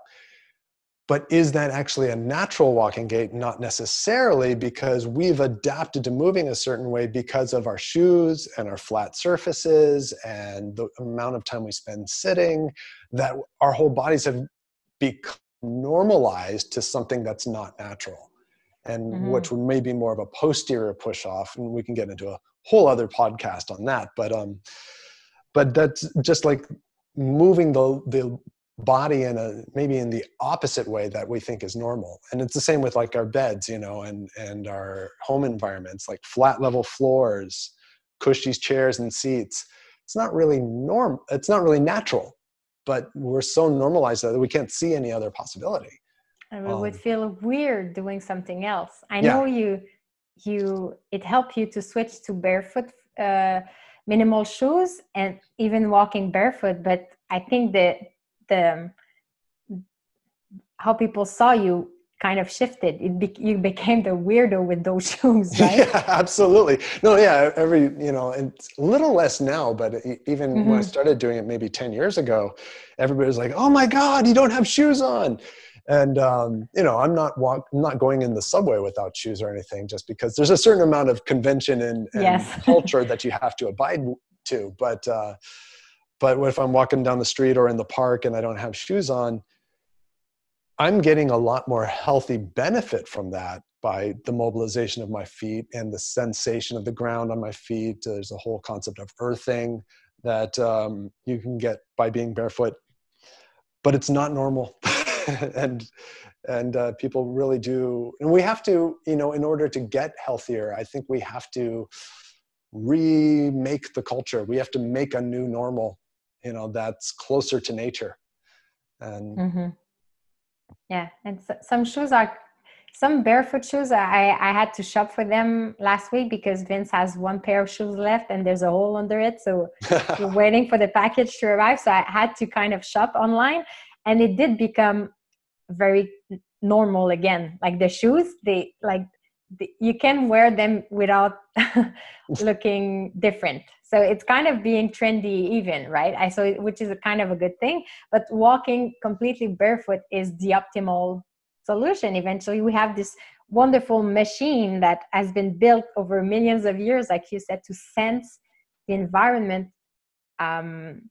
but is that actually a natural walking gait? Not necessarily because we've adapted to moving a certain way because of our shoes and our flat surfaces and the amount of time we spend sitting that our whole bodies have become normalized to something that's not natural. And mm-hmm. which may be more of a posterior push off and we can get into a whole other podcast on that. But um but that's just like moving the the body in a maybe in the opposite way that we think is normal. And it's the same with like our beds you know and and our home environments like flat level floors cushy chairs and seats. It's not really norm it's not really natural but we're so normalized that we can't see any other possibility. And we um, would feel weird doing something else. I know yeah. you you it helped you to switch to barefoot uh, minimal shoes and even walking barefoot but i think that the how people saw you kind of shifted it be, you became the weirdo with those shoes right yeah absolutely no yeah every you know it's a little less now but even mm-hmm. when i mm-hmm. started doing it maybe 10 years ago everybody was like oh my god you don't have shoes on and um, you know i'm not walk, I'm not going in the subway without shoes or anything just because there's a certain amount of convention and, and yes. culture that you have to abide to but uh, but if i'm walking down the street or in the park and i don't have shoes on? I'm getting a lot more healthy benefit from that by the mobilization of my feet and the sensation of the ground on my feet. There's a whole concept of earthing that um, you can get by being barefoot but it's not normal. And and uh, people really do and we have to you know in order to get healthier i think we have to remake the culture. We have to make a new normal you know that's closer to nature. And mm-hmm. yeah and so, some shoes are some barefoot shoes i i had to shop for them last week because vince has one pair of shoes left and there's a hole under it. So we're waiting for the package to arrive. So i had to kind of shop online and it did become very normal again. Like the shoes they like the, you can wear them without looking different so it's kind of being trendy even right? I saw which is a kind of a good thing but walking completely barefoot is the optimal solution. Eventually we have this wonderful machine that has been built over millions of years like you said to sense the environment um,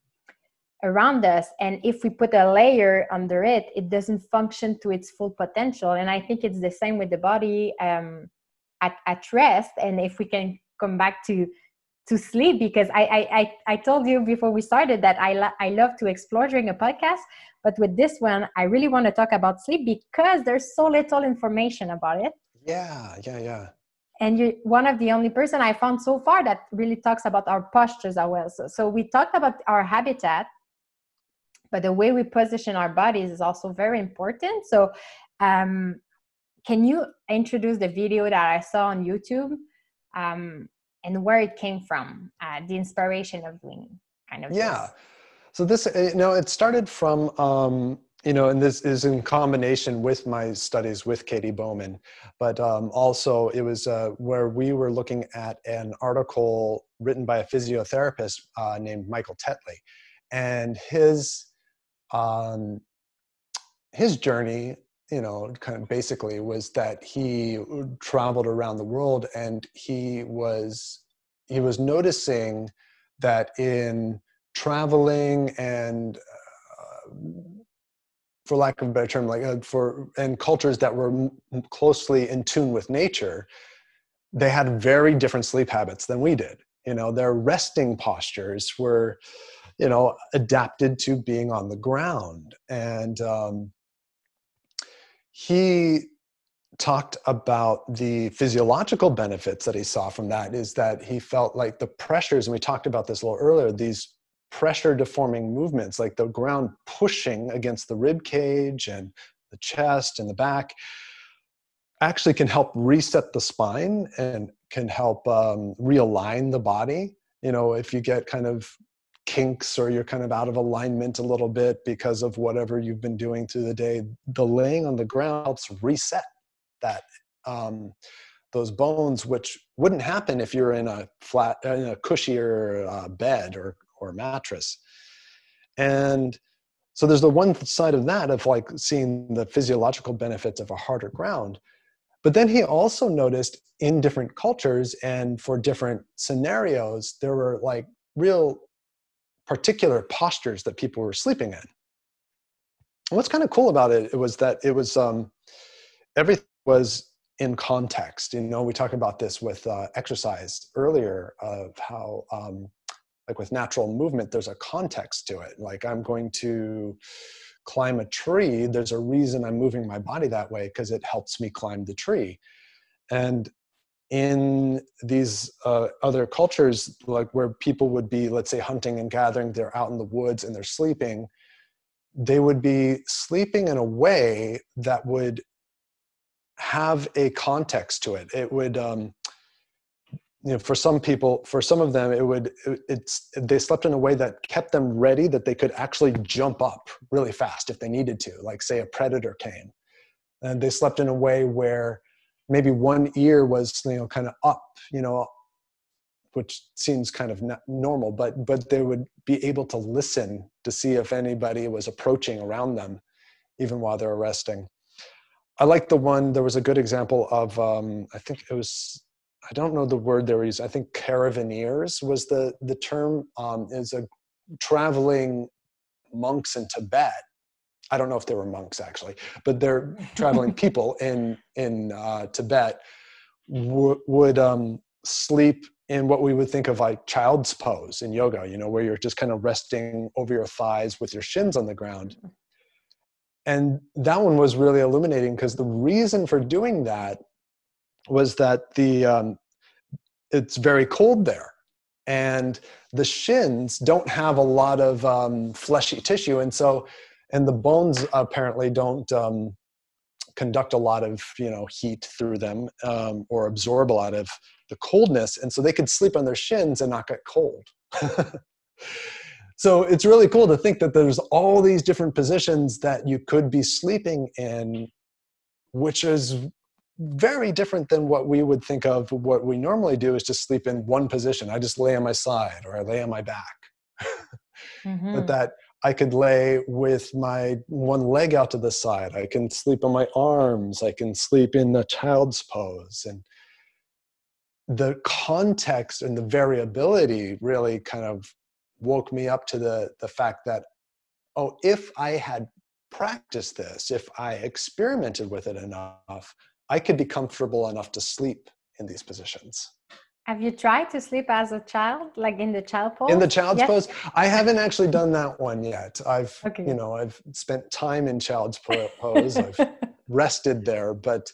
around us. And if we put a layer under it it doesn't function to its full potential. And i think it's the same with the body um, at, at rest. And if we can come back to to sleep because I, I I I told you before we started that I lo- I love to explore during a podcast, but with this one I really want to talk about sleep because there's so little information about it. Yeah, yeah, yeah. And you're one of the only person I found so far that really talks about our postures as well. So, so we talked about our habitat, but the way we position our bodies is also very important. So, um, can you introduce the video that I saw on YouTube? Um, and where it came from, uh, the inspiration of doing kind of. Yeah. This. So this, uh, you know, it started from, um, you know, and this is in combination with my studies with Katy Bowman, but um, also it was uh, where we were looking at an article written by a physiotherapist uh, named Michael Tetley, and his um, his journey you know, kind of basically was that he traveled around the world and he was he was noticing that in traveling and uh, for lack of a better term like uh, for and cultures that were m- closely in tune with nature they had very different sleep habits than we did. You know their resting postures were you know adapted to being on the ground and um, he talked about the physiological benefits that he saw from that is that he felt like the pressures and we talked about this a little earlier these pressure deforming movements like the ground pushing against the rib cage and the chest and the back actually can help reset the spine and can help um, realign the body. You know if you get kind of kinks or you're kind of out of alignment a little bit because of whatever you've been doing through the day the laying on the ground helps reset that um, those bones which wouldn't happen if you're in a flat in a cushier uh, bed or or mattress. And so there's the one side of that of like seeing the physiological benefits of a harder ground. But then he also noticed in different cultures and for different scenarios there were like real particular postures that people were sleeping in. And what's kind of cool about it, it was that it was um, everything was in context. You know, we talked about this with uh, exercise earlier of how, um, like with natural movement, there's a context to it. Like I'm going to climb a tree, there's a reason I'm moving my body that way because it helps me climb the tree. And in these uh, other cultures, like where people would be, let's say, hunting and gathering, they're out in the woods and they're sleeping, they would be sleeping in a way that would have a context to it. It would, um, you know, for some people, for some of them, it would, it, it's, they slept in a way that kept them ready that they could actually jump up really fast if they needed to, like, say, a predator came. And they slept in a way where maybe one ear was you know kind of up you know which seems kind of normal but but they would be able to listen to see if anybody was approaching around them even while they're resting. I like the one there was a good example of um, i think it was i don't know the word they were using i think caravaneers was the the term um, is a traveling monks in tibet I don't know if they were monks actually, but they're traveling people in in uh, Tibet w- would um, sleep in what we would think of like child's pose in yoga. You know, where you're just kind of resting over your thighs with your shins on the ground. And that one was really illuminating because the reason for doing that was that the um, it's very cold there and the shins don't have a lot of um, fleshy tissue and so and the bones apparently don't um, conduct a lot of you know heat through them um, or absorb a lot of the coldness. And so they could sleep on their shins and not get cold. So it's really cool to think that there's all these different positions that you could be sleeping in which is very different than what we would think of what we normally do is just sleep in one position. I just lay on my side or i lay on my back. Mm-hmm. but that I could lay with my one leg out to the side. I can sleep on my arms. I can sleep in a child's pose. And the context and the variability really kind of woke me up to the, the fact that, oh, if I had practiced this, if I experimented with it enough, I could be comfortable enough to sleep in these positions. Have you tried to sleep as a child, like in the child pose? In the child's yes. pose, I haven't actually done that one yet. I've, okay. you know, I've spent time in child's pose. I've rested there, but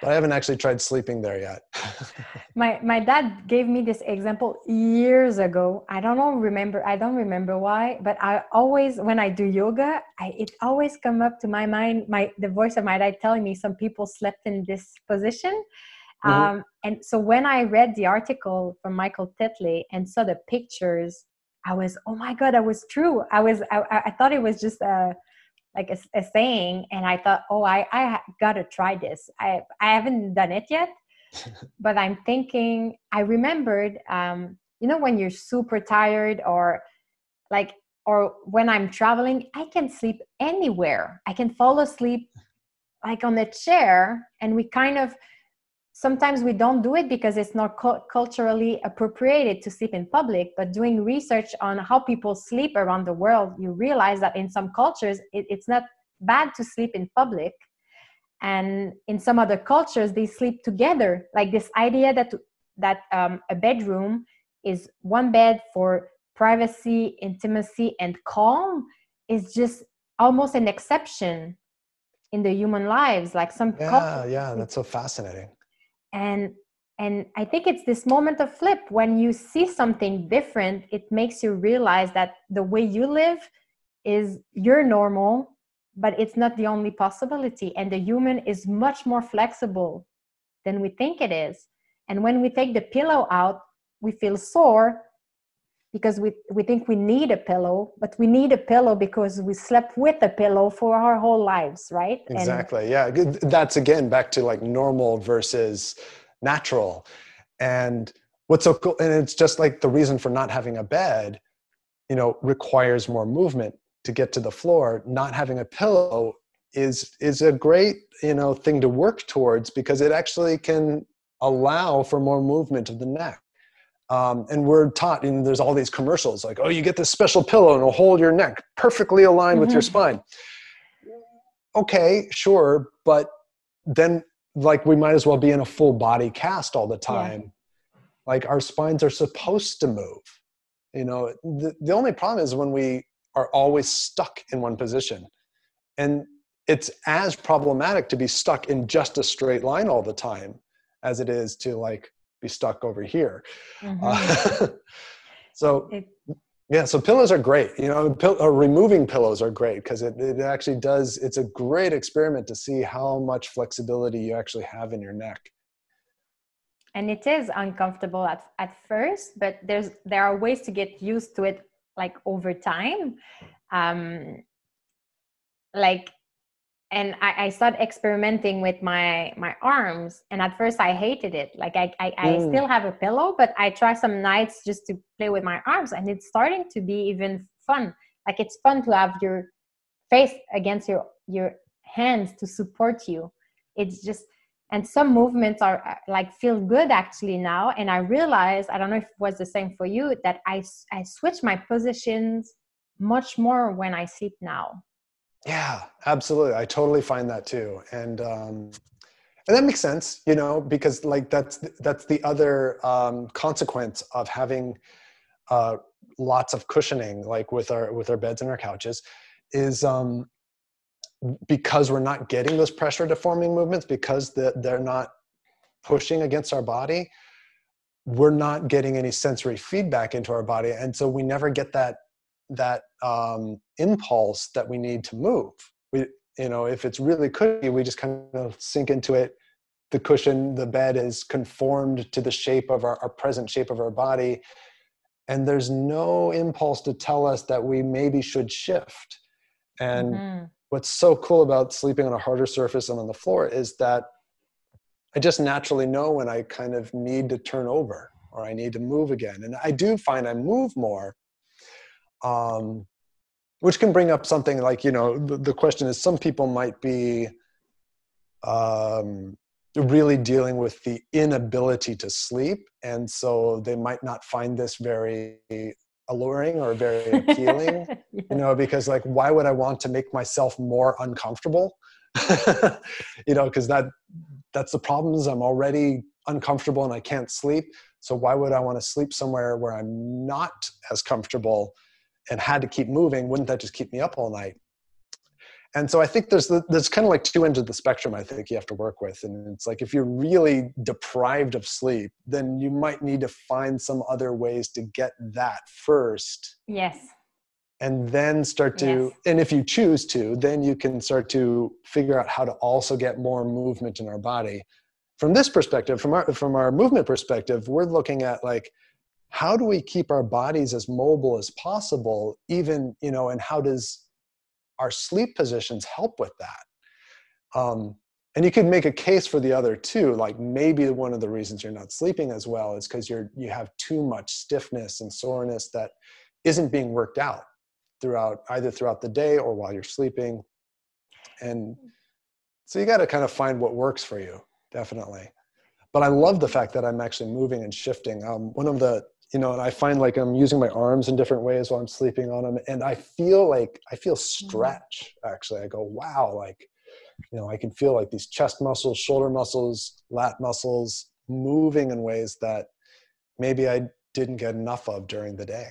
but I haven't actually tried sleeping there yet. my my dad gave me this example years ago. I don't know remember I don't remember why, but I always when I do yoga, I it always come up to my mind my the voice of my dad telling me some people slept in this position. Mm-hmm. Um, and so when I read the article from Michael Tetley and saw the pictures, I was oh my god, that was true. I was I, I thought it was just a like a, a saying and i thought oh i i gotta try this i i haven't done it yet but i'm thinking i remembered um you know when you're super tired or like or when i'm traveling i can sleep anywhere i can fall asleep like on a chair and we kind of sometimes we don't do it because it's not cu- culturally appropriated to sleep in public but doing research on how people sleep around the world you realize that in some cultures it, it's not bad to sleep in public. And in some other cultures they sleep together. Like this idea that that um, a bedroom is one bed for privacy intimacy and calm is just almost an exception in the human lives. Like some yeah cultures, yeah that's so fascinating and and i think it's this moment of flip. When you see something different it makes you realize that the way you live is your normal but it's not the only possibility. And the human is much more flexible than we think it is. And when we take the pillow out we feel sore because we, we think we need a pillow but we need a pillow because we slept with a pillow for our whole lives right? Exactly and, yeah that's again back to like normal versus natural. And what's so cool and it's just like the reason for not having a bed you know requires more movement to get to the floor. Not having a pillow is is a great you know thing to work towards because it actually can allow for more movement of the neck um, and we're taught, and there's all these commercials like, oh, you get this special pillow and it'll hold your neck perfectly aligned mm-hmm. with your mm-hmm. spine. Okay, sure, but then like we might as well be in a full body cast all the time. Yeah. Like our spines are supposed to move. You know, the, the only problem is when we are always stuck in one position. And it's as problematic to be stuck in just a straight line all the time as it is to like be stuck over here. Mm-hmm. Uh, so it, yeah, so pillows are great. You know, pill, uh, removing pillows are great because it, it actually does. It's a great experiment to see how much flexibility you actually have in your neck. And it is uncomfortable at, at first, but there's there are ways to get used to it like over time. Um, like and I, I started experimenting with my my arms and at first i hated it. Like i I, I mm. still have a pillow but i try some nights just to play with my arms and it's starting to be even fun. Like it's fun to have your face against your your hands to support you. It's just and some movements are uh, like feel good actually now and i realized i don't know if it was the same for you that i i switch my positions much more when i sleep now yeah, absolutely. I totally find that too, and um, and that makes sense, you know, because like that's that's the other um, consequence of having uh, lots of cushioning, like with our with our beds and our couches, is um, because we're not getting those pressure deforming movements because the, they're not pushing against our body we're not getting any sensory feedback into our body and so we never get that that um, impulse that we need to move. We, you know, if it's really cushy, we just kind of sink into it. The cushion, the bed is conformed to the shape of our, our present shape of our body. And there's no impulse to tell us that we maybe should shift. And mm-hmm. what's so cool about sleeping on a harder surface and on the floor is that I just naturally know when I kind of need to turn over or I need to move again. And I do find I move more um, which can bring up something like you know the, the question is some people might be um, really dealing with the inability to sleep. And so they might not find this very alluring or very appealing yeah. you know because like why would i want to make myself more uncomfortable? You know because that that's the problem is i'm already uncomfortable and i can't sleep. So why would i want to sleep somewhere where i'm not as comfortable and had to keep moving wouldn't that just keep me up all night? And so i think there's the, there's kind of like two ends of the spectrum i think you have to work with. And it's like if you're really deprived of sleep then you might need to find some other ways to get that first. Yes. And then start to Yes. and if you choose to then you can start to figure out how to also get more movement in our body. From this perspective from our from our movement perspective we're looking at like how do we keep our bodies as mobile as possible even you know and how does our sleep positions help with that? Um, and you could make a case for the other too like maybe one of the reasons you're not sleeping as well is because you're you have too much stiffness and soreness that isn't being worked out throughout either throughout the day or while you're sleeping. And so you got to kind of find what works for you definitely. But i love the fact that i'm actually moving and shifting. Um, one of the you know and i find like i'm using my arms in different ways while i'm sleeping on them and i feel like i feel stretch actually. I go wow like you know i can feel like these chest muscles shoulder muscles lat muscles moving in ways that maybe i didn't get enough of during the day.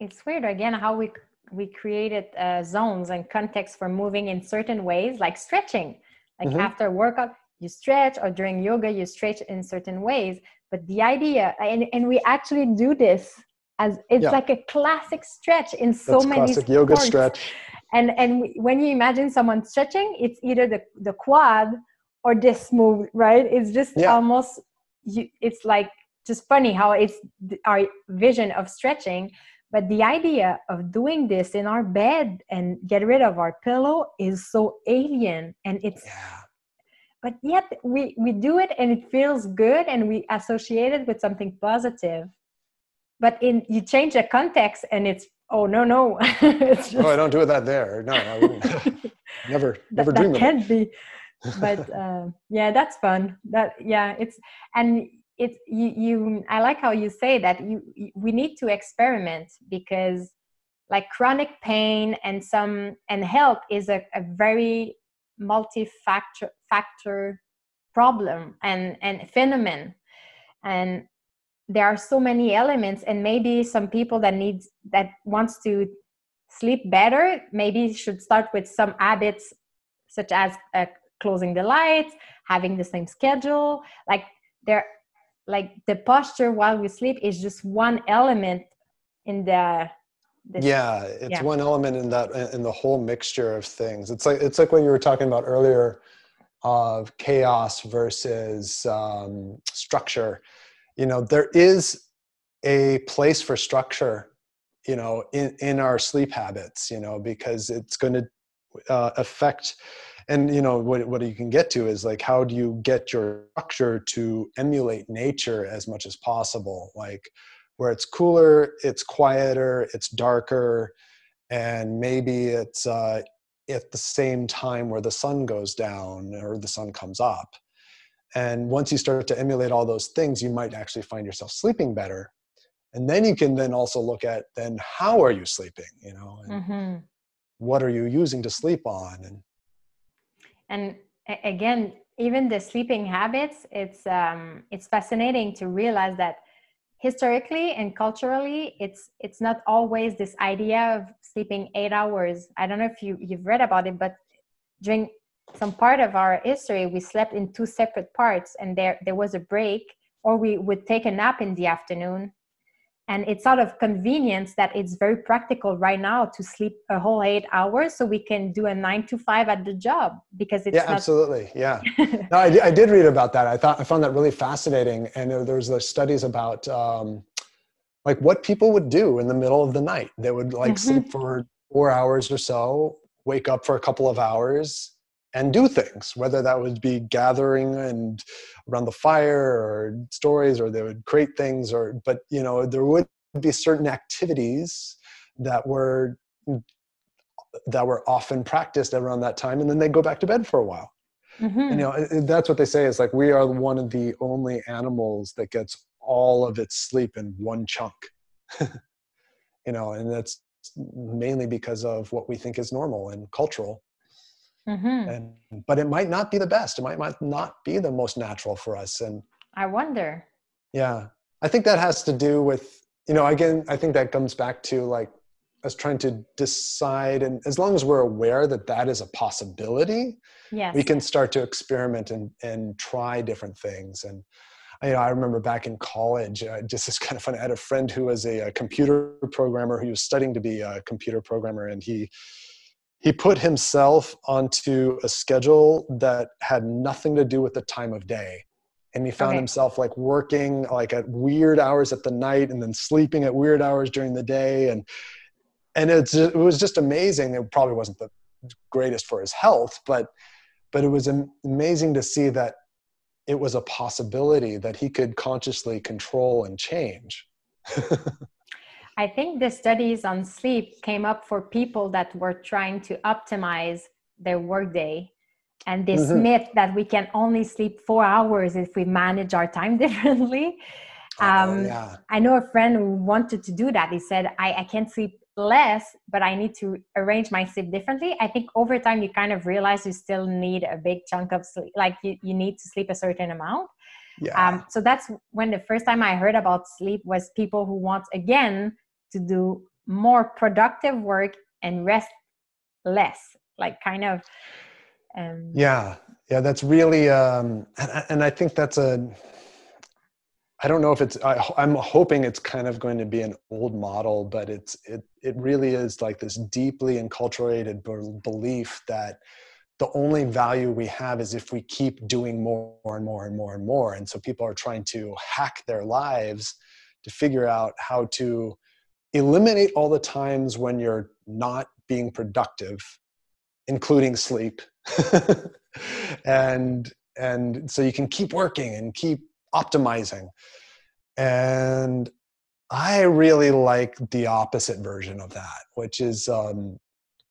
It's weird again how we we created uh, zones and context for moving in certain ways like stretching. Like Mhm. after workout you stretch or during yoga you stretch in certain ways but the idea and, and we actually do this as it's Yeah. like a classic stretch in so that's many classic yoga sports. stretch and and when you imagine someone stretching it's either the, the quad or this move right it's just Yeah. almost you, it's like just funny how it's our vision of stretching but the idea of doing this in our bed and get rid of our pillow is so alien and it's yeah but yet we we do it and it feels good and we associate it with something positive. But in you change the context and it's oh no no. It's just, oh i don't do that there. No i wouldn't. Never never that dream of it. can't be. But uh, yeah that's fun. That yeah it's and it you, you i like how you say that you, you we need to experiment because like chronic pain and some and health is a, a very multi-factor factor problem and and phenomenon. And there are so many elements and maybe some people that needs that wants to sleep better maybe should start with some habits such as uh, closing the lights having the same schedule. Like there like the posture while we sleep is just one element in the, the yeah it's yeah. one element in that in the whole mixture of things. It's like it's like when you were talking about earlier of chaos versus um, structure. You know there is a place for structure you know in in our sleep habits you know because it's going to uh, affect and you know what, what you can get to is like how do you get your structure to emulate nature as much as possible? Like where it's cooler it's quieter it's darker and maybe it's uh, at the same time where the sun goes down or the sun comes up. And once you start to emulate all those things you might actually find yourself sleeping better. And then you can then also look at then how are you sleeping you know and Mhm. what are you using to sleep on? And and again even the sleeping habits it's um it's fascinating to realize that historically and culturally it's it's not always this idea of sleeping eight hours. I don't know if you you've read about it but during some part of our history we slept in two separate parts and there there was a break or we would take a nap in the afternoon and it's out of convenience that it's very practical right now to sleep a whole eight hours so we can do a nine to five at the job because it's yeah not absolutely. Yeah. No I, I did read about that. I thought i found that really fascinating. And there, there was the studies about um, like what people would do in the middle of the night. They would like Mhm. sleep for four hours or so wake up for a couple of hours and do things whether that would be gathering and around the fire or stories or they would create things or but you know there would be certain activities that were that were often practiced around that time and then they'd go back to bed for a while. Mhm. and, you know that's what they say is like we are one of the only animals that gets all of its sleep in one chunk. You know and that's mainly because of what we think is normal and cultural Mhm. and but it might not be the best it might, might not be the most natural for us and i wonder yeah I think that has to do with, you know, again, I think that comes back to like us trying to decide, and as long as we're aware that that is a possibility, yes. we can start to experiment and, and try different things. And, you know, I remember back in college, uh, just as kind of fun. I had a friend who was a, a computer programmer who was studying to be a computer programmer, and he he put himself onto a schedule that had nothing to do with the time of day. And he found okay. himself like working like at weird hours at the night and then sleeping at weird hours during the day. And and it's it was just amazing. It probably wasn't the greatest for his health but but it was amazing to see that it was a possibility that he could consciously control and change i think the studies on sleep came up for people that were trying to optimize their workday and this mm-hmm. myth that we can only sleep four hours if we manage our time differently. Oh, um, oh, yeah. I know a friend who wanted to do that. He said, I, I can't sleep less, but I need to arrange my sleep differently. I think over time you kind of realize you still need a big chunk of sleep, like you, you need to sleep a certain amount. Yeah. Um, so that's when the first time I heard about sleep was people who want again to do more productive work and rest less, like kind of um, yeah yeah that's really um, and, and i think that's a i don't know if it's I, i'm hoping it's kind of going to be an old model but it's it it really is like this deeply enculturated belief that the only value we have is if we keep doing more and more and more and more. And so people are trying to hack their lives to figure out how to eliminate all the times when you're not being productive including sleep. And and so you can keep working and keep optimizing. And i really like the opposite version of that which is um,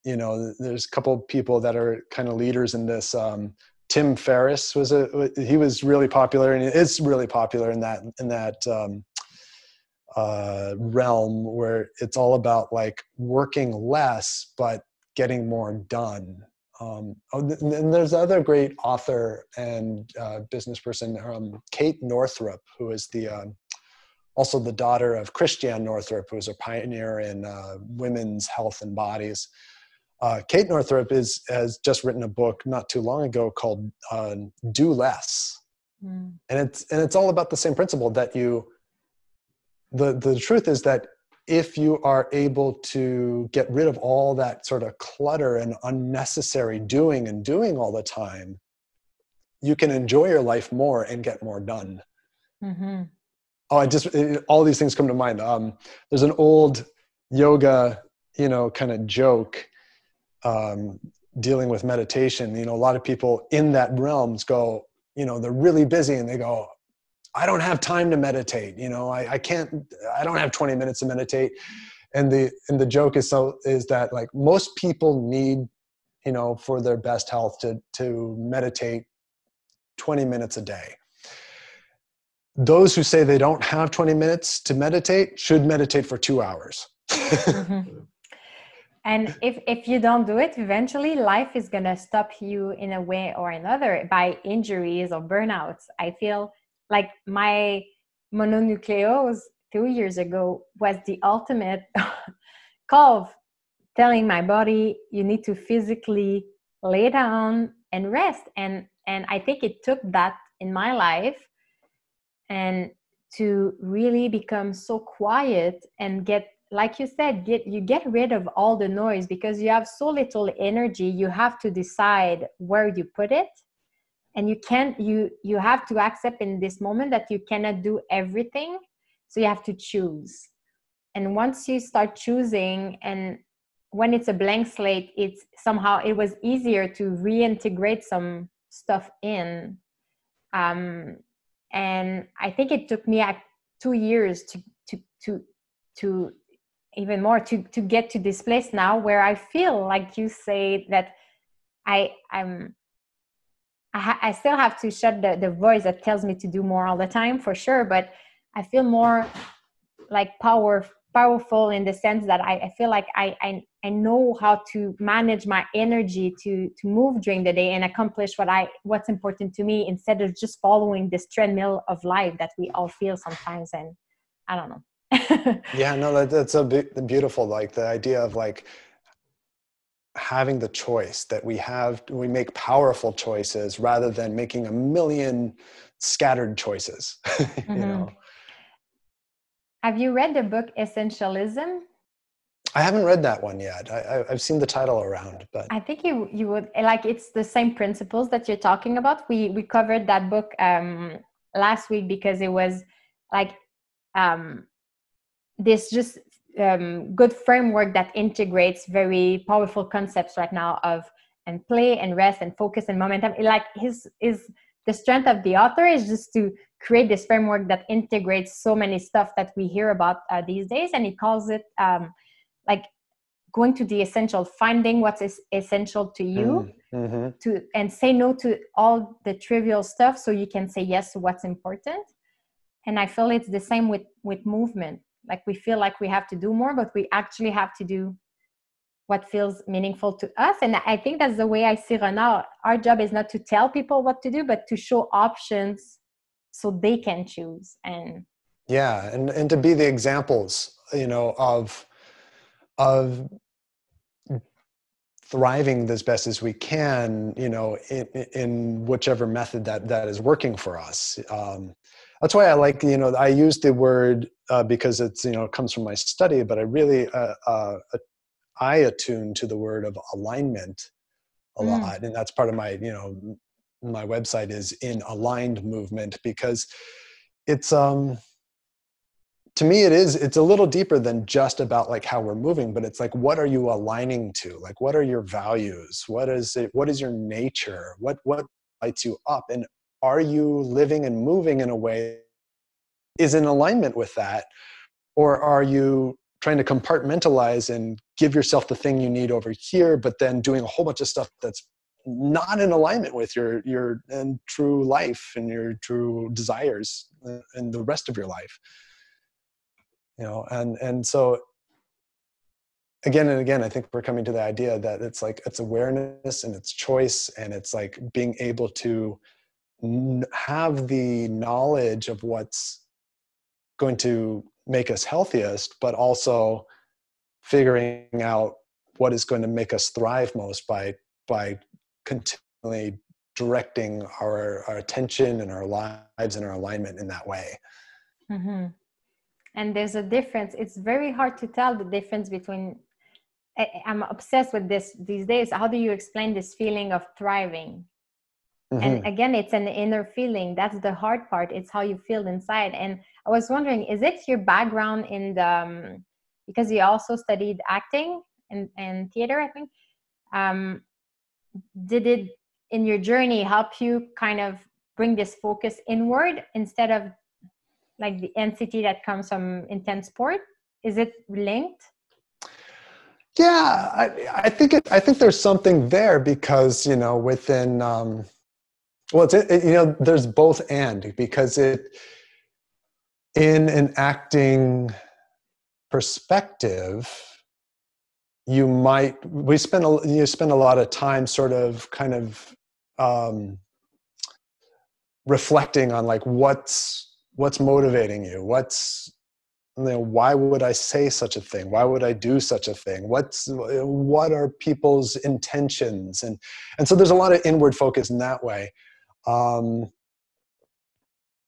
you know there's a couple people that are kind of leaders in this um, tim ferriss was a he was really popular and is really popular in that in that um, uh, realm where it's all about like working less but getting more done um, oh, and there's other great author and uh, business person, um, Kate Northrup, who is the um, also the daughter of Christiane Northrup, who is a pioneer in uh, women's health and bodies. Uh, Kate Northrup is has just written a book not too long ago called uh, "Do Less," mm. and it's and it's all about the same principle that you. The the truth is that if you are able to get rid of all that sort of clutter and unnecessary doing and doing all the time, you can enjoy your life more and get more done. Mm-hmm. Oh, I just it, all these things come to mind. Um, there's an old yoga, you know, kind of joke um, dealing with meditation. You know, a lot of people in that realms go, you know, they're really busy and they go, I don't have time to meditate. You know, I, I can't, I don't have 20 minutes to meditate. And the, and the joke is so, is that like most people need, you know, for their best health to, to meditate 20 minutes a day. Those who say they don't have 20 minutes to meditate should meditate for two hours. mm-hmm. And if, if you don't do it, eventually life is going to stop you in a way or another by injuries or burnouts. I feel like my mononucleose two years ago was the ultimate call telling my body you need to physically lay down and rest. And and i think it took that in my life and to really become so quiet and get like you said get you get rid of all the noise because you have so little energy you have to decide where you put it and you can't you you have to accept in this moment that you cannot do everything. So you have to choose. And once you start choosing and when it's a blank slate it's somehow it was easier to reintegrate some stuff in. Um, and i think it took me like two years to to to to even more to to get to this place now where i feel like you say that i i'm I, ha- I still have to shut the, the voice that tells me to do more all the time for sure but i feel more like power powerful in the sense that i, I feel like I, I i know how to manage my energy to to move during the day and accomplish what i what's important to me instead of just following this treadmill of life that we all feel sometimes and I don't know. yeah, no, that, that's a beautiful, like the idea of like having the choice that we have, we make powerful choices rather than making a million scattered choices, mm-hmm. you know? Have you read the book Essentialism? I haven't read that one yet. I, have seen the title around, but I think you you would like. It's the same principles that you're talking about. We we covered that book um, last week because it was like um, this just um, good framework that integrates very powerful concepts right now of and play and rest and focus and momentum. Like his is the strength of the author is just to create this framework that integrates so many stuff that we hear about uh, these days, and he calls it. Um, like going to the essential finding what's essential to you mm, mm-hmm. to and say no to all the trivial stuff so you can say yes to what's important and i feel it's the same with with movement like we feel like we have to do more but we actually have to do what feels meaningful to us and i think that's the way i see Renard. our job is not to tell people what to do but to show options so they can choose and yeah and and to be the examples you know of of thriving as best as we can you know in, in whichever method that that is working for us um, that's why i like you know i use the word uh, because it's you know it comes from my study but i really uh, uh, i attune to the word of alignment a mm. lot and that's part of my you know my website is in aligned movement because it's um to me it is it's a little deeper than just about like how we're moving but it's like what are you aligning to? Like what are your values? What is it what is your nature? What what lights you up? And are you living and moving in a way is in alignment with that? Or are you trying to compartmentalize and give yourself the thing you need over here but then doing a whole bunch of stuff that's not in alignment with your your and true life and your true desires uh, and the rest of your life? You know and and so again and again i think we're coming to the idea that it's like it's awareness and it's choice and it's like being able to have the knowledge of what's going to make us healthiest but also figuring out what is going to make us thrive most by by continually directing our, our attention and our lives and our alignment in that way. Mm-hmm. And there's a difference. It's very hard to tell the difference between i'm obsessed with this these days. How do you explain this feeling of thriving mm-hmm. and again it's an inner feeling that's the hard part it's how you feel inside and i was wondering is it your background in the um, because you also studied acting and, and theater i think um, did it in your journey help you kind of bring this focus inward instead of like the entity that comes from intense sport? Is it linked? Yeah, I, I think it, I think there's something there because you know within um, well, it's it, you know there's both and because it in an acting perspective you might we spend a you spend a lot of time sort of kind of um, reflecting on like what's what's motivating you? What's you know, why would i say such a thing? Why would i do such a thing? What's what are people's intentions? And and so there's a lot of inward focus in that way um,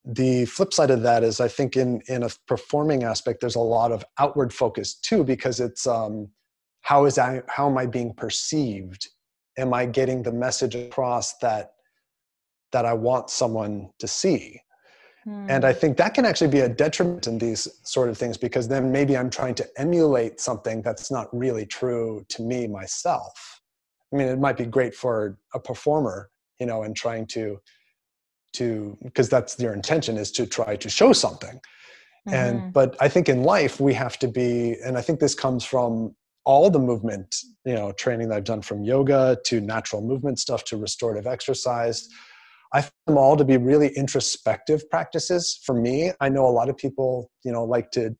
the flip side of that is i think in in a performing aspect there's a lot of outward focus too because it's um, how is I, how am i being perceived am i getting the message across that that i want someone to see and I hmm. think that can actually be a detriment in these sort of things because then maybe I'm trying to emulate something that's not really true to me myself. I mean, it might be great for a performer, you know, and trying to to because that's your intention is to try to show something. Mm-hmm. And but I think in life we have to be, and I think this comes from all the movement, you know, training that I've done from yoga to natural movement stuff to restorative exercise I find them all to be really introspective practices. For me, I know a lot of people, you know, like to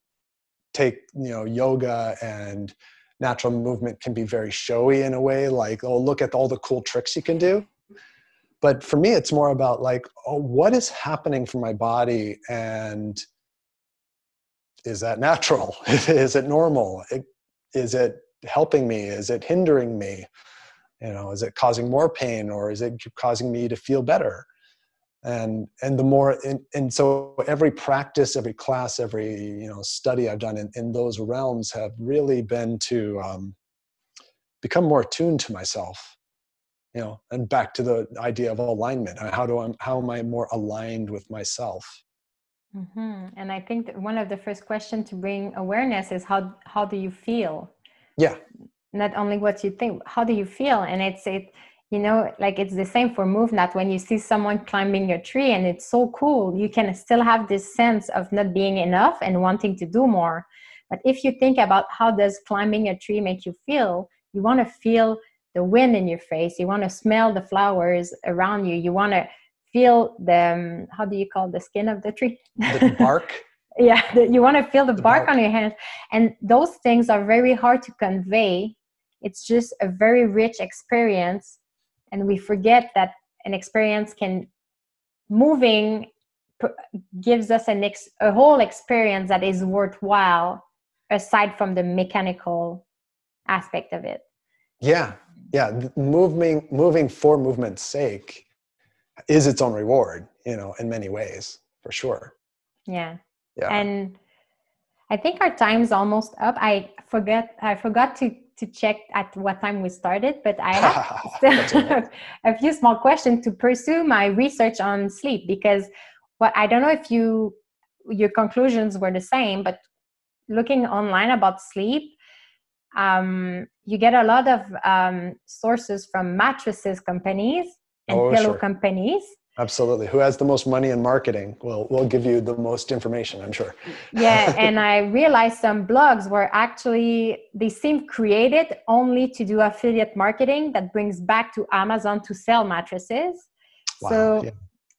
take, you know, yoga and natural movement can be very showy in a way, like, oh, look at all the cool tricks you can do. But for me, it's more about like, oh, what is happening for my body and is that natural? Is it normal? Is it helping me? Is it hindering me? You know is it causing more pain or is it causing me to feel better? And and the more and, and so every practice every class every you know study i've done in, in those realms have really been to um, become more attuned to myself you know and back to the idea of alignment. How do i how am i more aligned with myself? Mm-hmm. and i think one of the first questions to bring awareness is how how do you feel? Yeah. Not only what you think how do you feel? And it's it you know like it's the same for MovNat. When you see someone climbing a tree and it's so cool you can still have this sense of not being enough and wanting to do more. But if you think about how does climbing a tree make you feel you want to feel the wind in your face you want to smell the flowers around you you want to feel the um, how do you call the skin of the tree? The bark? Yeah the, you want to feel the, the bark, bark. on your hands. And those things are very hard to convey. It's just a very rich experience and we forget that an experience can moving gives us an ex, a whole experience that is worthwhile aside from the mechanical aspect of it. Yeah yeah moving moving for movement's sake is its own reward you know in many ways for sure. Yeah. Yeah. And i think our time's almost up. I forget i forgot to to check at what time we started, but I have still a few small questions to pursue my research on sleep because what I don't know if you your conclusions were the same, but looking online about sleep, um, you get a lot of um, sources from mattresses companies and oh, pillow sure. companies Absolutely. Who has the most money in marketing will will give you the most information, I'm sure. yeah, and I realized some blogs were actually they seem created only to do affiliate marketing that brings back to Amazon to sell mattresses. Wow, so yeah.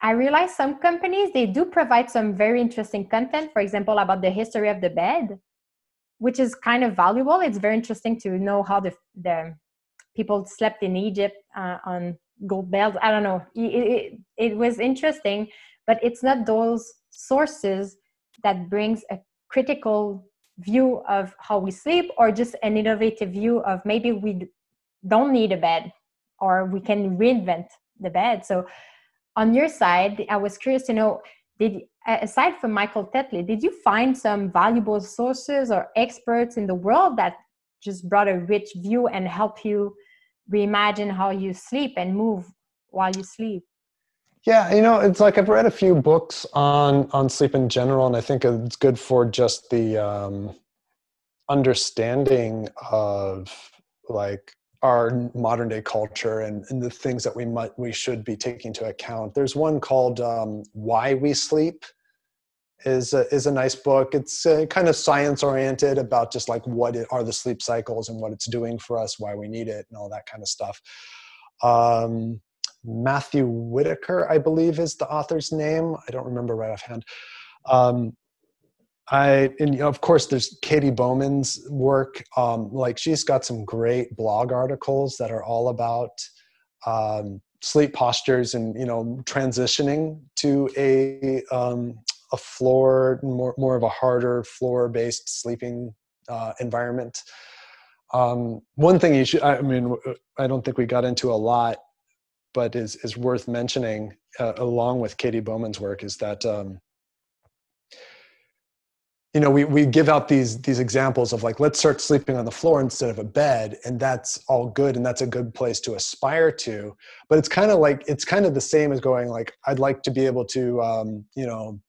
I realized some companies they do provide some very interesting content, for example, about the history of the bed, which is kind of valuable. It's very interesting to know how the the people slept in Egypt uh, on gold belts. i don't know it, it, it was interesting but it's not those sources that brings a critical view of how we sleep or just an innovative view of maybe we don't need a bed or we can reinvent the bed so on your side i was curious to know did aside from michael tetley did you find some valuable sources or experts in the world that just brought a rich view and help you reimagine how you sleep and move while you sleep? Yeah you know it's like i've read a few books on on sleep in general and i think it's good for just the um understanding of like our modern day culture and, and the things that we might we should be taking into account there's one called um, why we sleep is a, is a nice book. It's uh, kind of science oriented about just like what it, are the sleep cycles and what it's doing for us, why we need it, and all that kind of stuff. Um, Matthew Whitaker, I believe, is the author's name. I don't remember right offhand. Um, I and of course there's Katy Bowman's work. Um, like she's got some great blog articles that are all about um, sleep postures and you know transitioning to a um, a floor, more more of a harder floor based sleeping uh, environment. Um, one thing you should, I mean, I don't think we got into a lot, but is is worth mentioning uh, along with Katy Bowman's work is that. You know, we, we give out these these examples of like let's start sleeping on the floor instead of a bed, and that's all good, and that's a good place to aspire to. But it's kind of like it's kind of the same as going like I'd like to be able to um, you know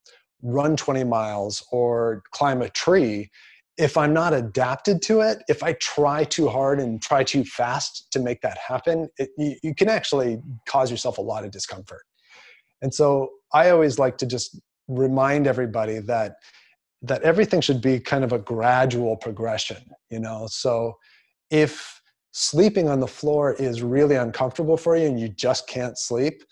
run 20 miles or climb a tree if i'm not adapted to it if i try too hard and try too fast to make that happen it, you, you can actually cause yourself a lot of discomfort and so i always like to just remind everybody that that everything should be kind of a gradual progression you know? So if sleeping on the floor is really uncomfortable for you and you just can't sleep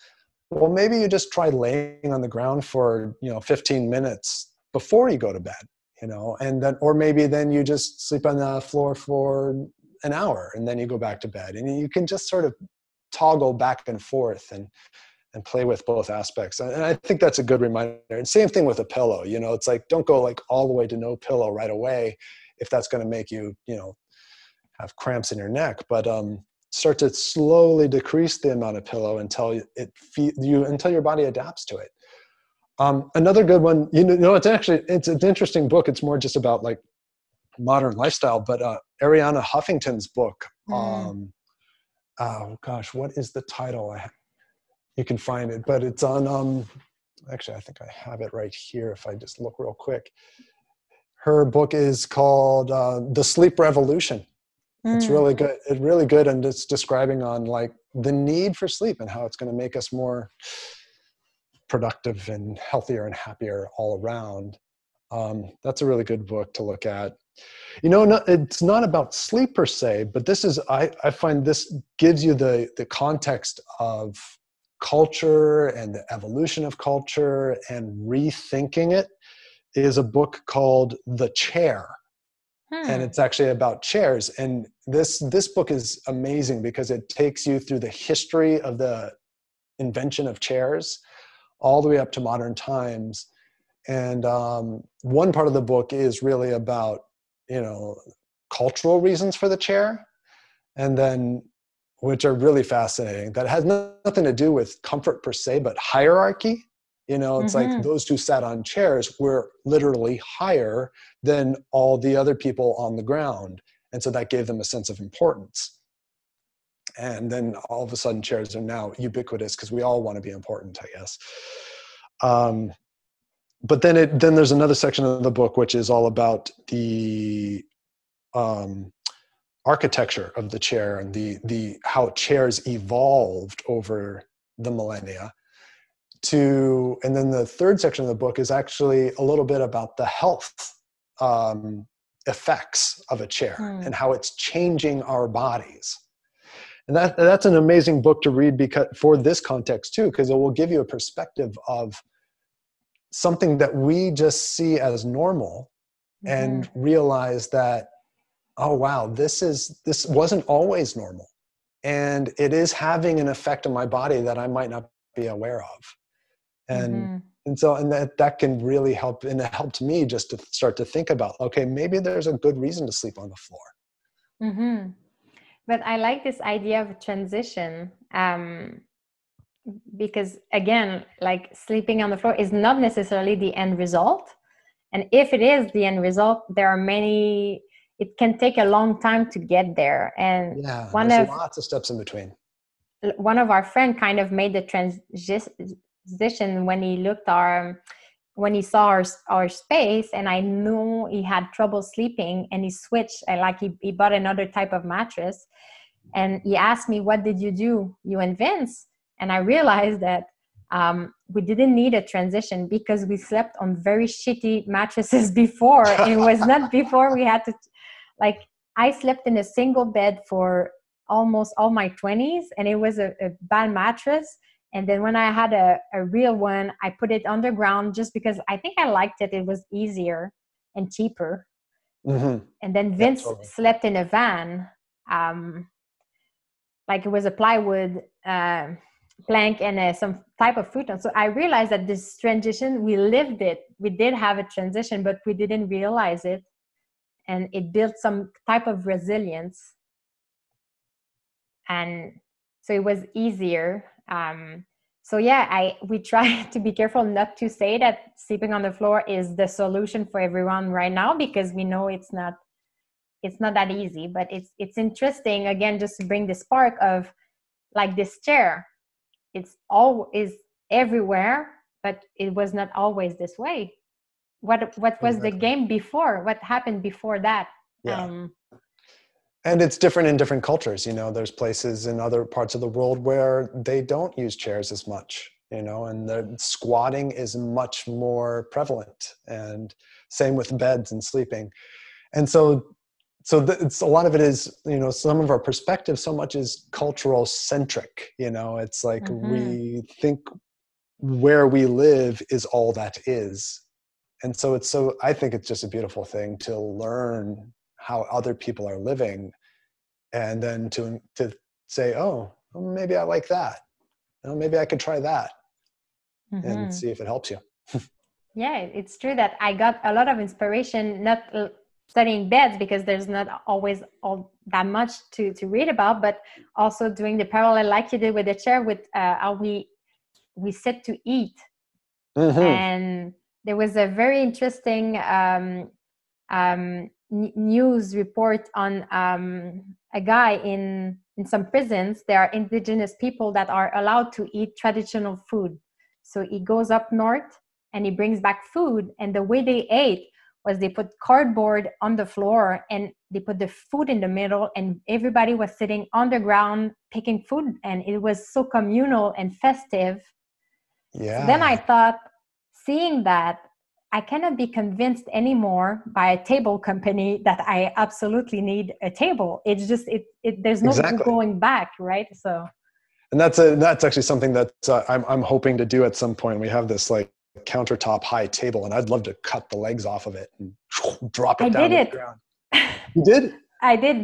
well maybe you just try laying on the ground for you know 15 minutes before you go to bed you know? And then or maybe then you just sleep on the floor for an hour and then you go back to bed. And you can just sort of toggle back and forth and and play with both aspects. And i think that's a good reminder. And same thing with a pillow you know it's like don't go like all the way to no pillow right away if that's going to make you you know have cramps in your neck. But um start to slowly decrease the amount of pillow until it you until your body adapts to it. Um, another good one you know it's actually it's an interesting book. It's more just about like modern lifestyle but uh, arianna huffington's book mm. um, oh gosh what is the title? I, you can find it but it's on um, actually i think i have it right here if i just look real quick. Her book is called uh, the sleep revolution. Mm. it's really good it's really good and it's describing on like the need for sleep and how it's going to make us more productive and healthier and happier all around. Um, that's a really good book to look at. You know no, it's not about sleep per se but this is I, I find this gives you the the context of culture and the evolution of culture and rethinking it is a book called the chair. Hmm. and it's actually about chairs. And this this book is amazing because it takes you through the history of the invention of chairs all the way up to modern times. And um, one part of the book is really about you know cultural reasons for the chair. And then which are really fascinating that has nothing to do with comfort per se but hierarchy. You know it's mm-hmm. like those who sat on chairs were literally higher than all the other people on the ground and so that gave them a sense of importance. And then all of a sudden chairs are now ubiquitous because we all want to be important i guess. Um, but then it then there's another section of the book which is all about the um, architecture of the chair and the the how chairs evolved over the millennia to and then the third section of the book is actually a little bit about the health um, effects of a chair mm. and how it's changing our bodies and that that's an amazing book to read because for this context too because it will give you a perspective of something that we just see as normal mm-hmm. and realize that oh wow this is this wasn't always normal and it is having an effect on my body that i might not be aware of and mm-hmm. and so and that that can really help and it helped me just to start to think about okay maybe there's a good reason to sleep on the floor mm-hmm. but i like this idea of transition um because again like sleeping on the floor is not necessarily the end result and if it is the end result there are many it can take a long time to get there. And yeah one of lots of steps in between. one of our friend kind of made the transition when he looked our when he saw our, our space and i knew he had trouble sleeping and he switched like he, he bought another type of mattress. And he asked me what did you do you and vince? And i realized that um, we didn't need a transition because we slept on very shitty mattresses before it was not before we had to like i slept in a single bed for almost all my 20s and it was a, a bad mattress and then when i had a, a real one i put it underground just because i think i liked it it was easier and cheaper mm-hmm. and then vince totally. slept in a van um, like it was a plywood uh, plank and uh, some type of futon. So I realized that this transition, we lived it. We did have a transition, but we didn't realize it. And it built some type of resilience. And so it was easier. Um, so yeah, I we try to be careful not to say that sleeping on the floor is the solution for everyone right now because we know it's not it's not that easy. But it's it's interesting again just to bring the spark of like this chair it's all is everywhere but it was not always this way what what was exactly. the game before what happened before that yeah. Um, and it's different in different cultures you know there's places in other parts of the world where they don't use chairs as much you know and the squatting is much more prevalent and same with beds and sleeping and so so it's a lot of it is you know some of our perspective so much is cultural centric you know it's like mm-hmm. we think where we live is all that is and so it's so i think it's just a beautiful thing to learn how other people are living and then to to say oh maybe i like that you know, maybe I could try that Mm-hmm. and see if it helps you. yeah, it's true that I got a lot of inspiration not uh, studying beds because there's not always all that much to to read about, but also doing the parallel like you did with the chair with uh, how we we sit to eat, Mhm. and there was a very interesting um, um, news report on um, a guy in in some prisons. There are indigenous people that are allowed to eat traditional food. So he goes up north and he brings back food. And the way they ate was they put cardboard on the floor and they put the food in the middle, and everybody was sitting on the ground picking food. And it was so communal and festive. Yeah. So then I thought, seeing that, I cannot be convinced anymore by a table company that I absolutely need a table. It's just it. it there's no Exactly. going back, right? So and that's a that's actually something that uh, I'm I'm hoping to do at some point. We have this like countertop high table, and I'd love to cut the legs off of it and drop it I down did it. the ground. You did I did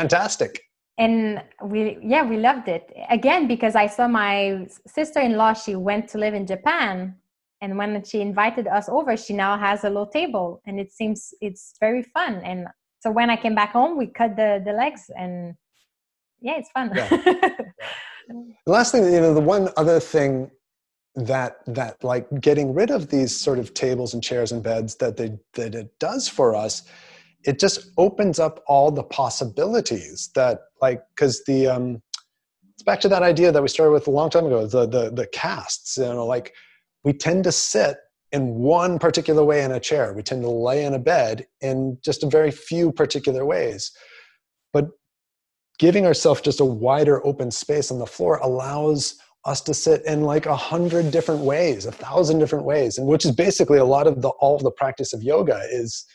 fantastic. and we yeah we loved it again because i saw my sister-in-law she went to live in japan and when she invited us over she now has a little table and it seems it's very fun. And so when i came back home we cut the the legs and yeah it's fun. The last thing, you know, the one other thing that that like getting rid of these sort of tables and chairs and beds that they that it does for us, it just opens up all the possibilities that like because the um it's back to that idea that we started with a long time ago, the the the casts, you know, like we tend to sit in one particular way in a chair. We tend to lay in a bed in just a very few particular ways. But giving ourselves just a wider open space on the floor allows us to sit in like a hundred different ways a thousand different ways and which is basically a lot of the all of the practice of yoga is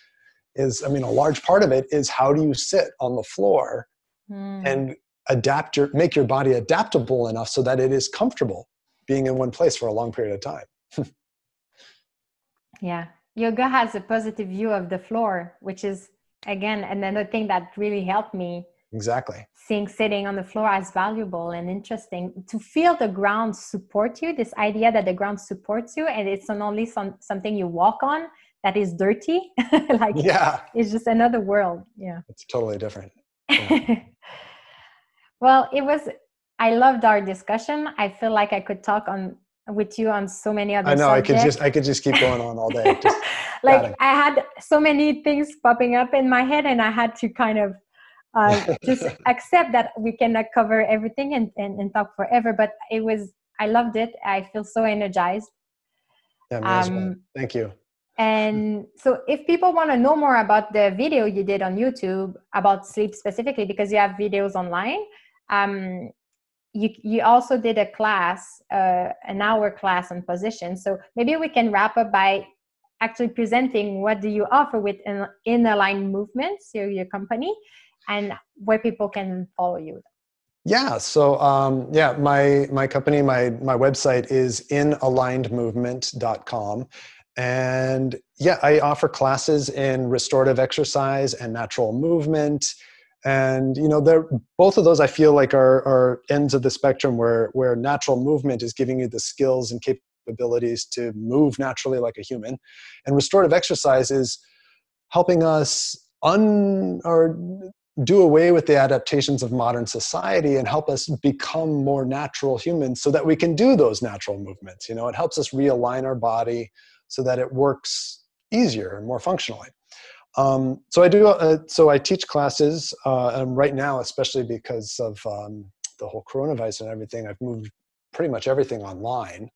is i mean a large part of it is how do you sit on the floor Hmm. and adapt your make your body adaptable enough so that it is comfortable being in one place for a long period of time yeah. Yoga has a positive view of the floor which is again another thing that really helped me exactly. seeing sitting on the floor as valuable and interesting. To feel the ground support you this idea that the ground supports you and it's not only some, something you walk on that is dirty like yeah. it's just another world. Yeah. It's totally different. Well it was i loved our discussion. I feel like i could talk on with you on so many other i know i could just i could just keep going on all day just like. I had so many things popping up in my head, and I had to kind of uh, just accept that we cannot cover everything and, and, and talk forever. But it was, I loved it. I feel so energized. yeah, me as well. um, thank you And so, if people want to know more about the video you did on YouTube about sleep specifically, because you have videos online, um, you you also did a class, uh, an hour class on position. So maybe we can wrap up by actually presenting what do you offer with in, in aligned movements, your your company, and where people can follow you. Yeah. So um, yeah, my my company, my my website is inalignedmovement.com. And yeah, I offer classes in restorative exercise and natural movement. And you know, they're both of those I feel like are, are ends of the spectrum where where natural movement is giving you the skills and capabilities to move naturally like a human. And restorative exercise is helping us un or do away with the adaptations of modern society and help us become more natural humans so that we can do those natural movements you know it helps us realign our body so that it works easier and more functionally um, so i do uh, so i teach classes uh, and right now especially because of um, the whole coronavirus and everything. I've moved pretty much everything online.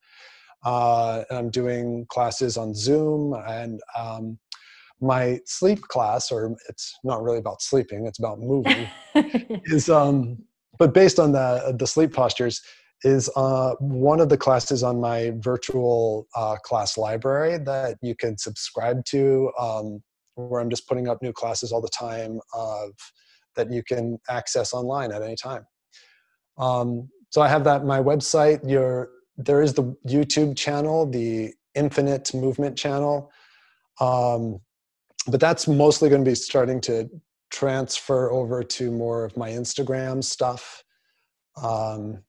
Uh, and i'm doing classes on zoom and um, my sleep class or it's not really about sleeping it's about moving is um but based on the the sleep postures is uh, one of the classes on my virtual uh, class library that you can subscribe to um, where i'm just putting up new classes all the time of that you can access online at any time um, so i have that my website your there is the youtube channel the infinite movement channel um, but that's mostly going to be starting to transfer over to more of my Instagram stuff. Um,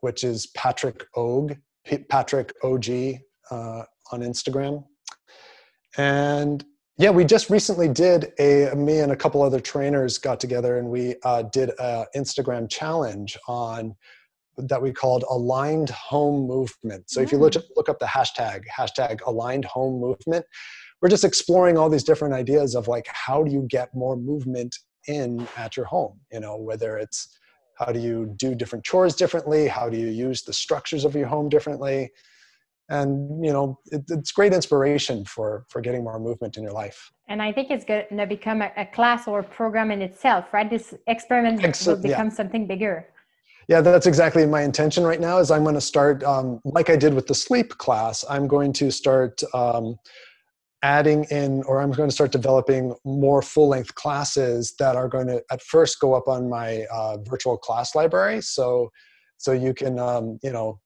which is Patrick Og, Patrick Og uh, on Instagram. And yeah, we just recently did a me and a couple other trainers got together and we uh, did an Instagram challenge on that we called aligned home movement. So if you look, mm. look up the hashtag hashtag aligned home movement, we're just exploring all these different ideas of like how do you get more movement in at your home you know whether it's how do you do different chores differently how do you use the structures of your home differently and you know it, it's great inspiration for for getting more movement in your life. And i think it's going to become a, a class or a program in itself right? This experiment will become yeah. something bigger. Yeah that's exactly my intention right now is i'm going to start um, like i did with the sleep class i'm going to start um, adding in or i'm going to start developing more full length classes that are going to at first go up on my uh, virtual class library. So so you can um, you know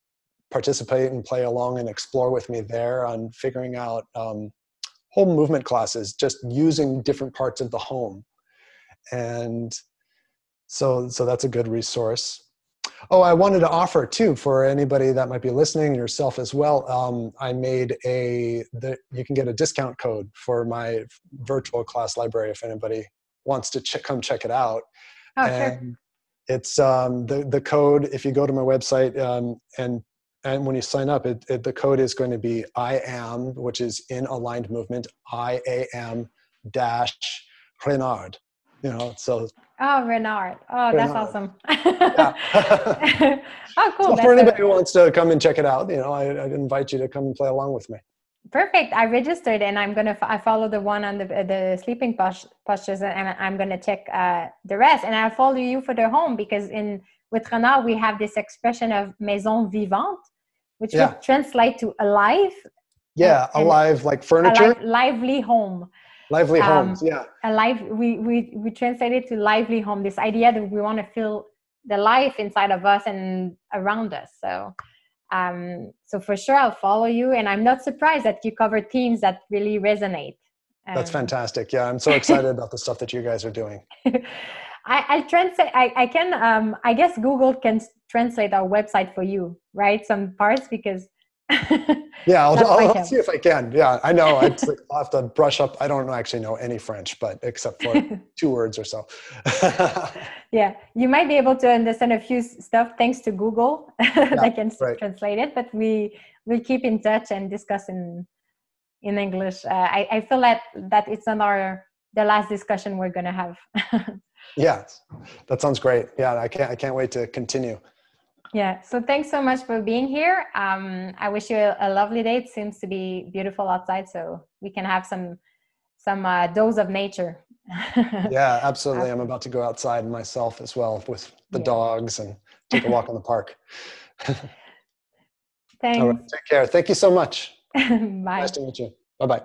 participate and play along and explore with me there on figuring out um, home movement classes just using different parts of the home and so so that's a good resource Oh, I wanted to offer too for anybody that might be listening, yourself as well. Um, I made a that you can get a discount code for my virtual class library if anybody wants to ch- come check it out. Oh, and sure. It's um, the the code. If you go to my website um, and and when you sign up, it, it, the code is going to be I am, which is in aligned movement. I A M dash Renard you know so. Oh renard. Oh renard. that's awesome oh cool. So for anybody who wants to come and check it out you know I, i'd invite you to come and play along with me. Perfect. I registered and i'm gonna i follow the one on the the sleeping postures and i'm gonna check uh, the rest. And i'll follow you for the home because in with renard we have this expression of maison vivante which yeah. would translate to alive. Yeah alive like furniture? alive, lively home. Lively um, homes yeah. Alive. We we we translate it to lively home this idea that we want to feel the life inside of us and around us so um so for sure i'll follow you and i'm not surprised that you cover themes that really resonate. Um, that's fantastic yeah i'm so excited about the stuff that you guys are doing. I, I translate I, I can um I guess Google can translate our website for you, right? Some parts because yeah, I'll, I'll, I'll see if I can. Yeah, I know. I'll have to brush up. I don't actually know any French, but except for two words or so. yeah, you might be able to understand a few stuff thanks to Google yeah, that can right. translate it. But we will keep in touch and discuss in in English. Uh, I, I feel that that it's on our the last discussion we're gonna have. yeah, that sounds great. Yeah, I can't I can't wait to continue. Yeah. So thanks so much for being here. Um, I wish you a, a, lovely day. It seems to be beautiful outside, so we can have some some uh, dose of nature. yeah, absolutely. I'm about to go outside myself as well with the yeah. dogs and take a walk in the park. Thanks. All right. Take care. Thank you so much. Bye. Nice to meet you. Bye bye.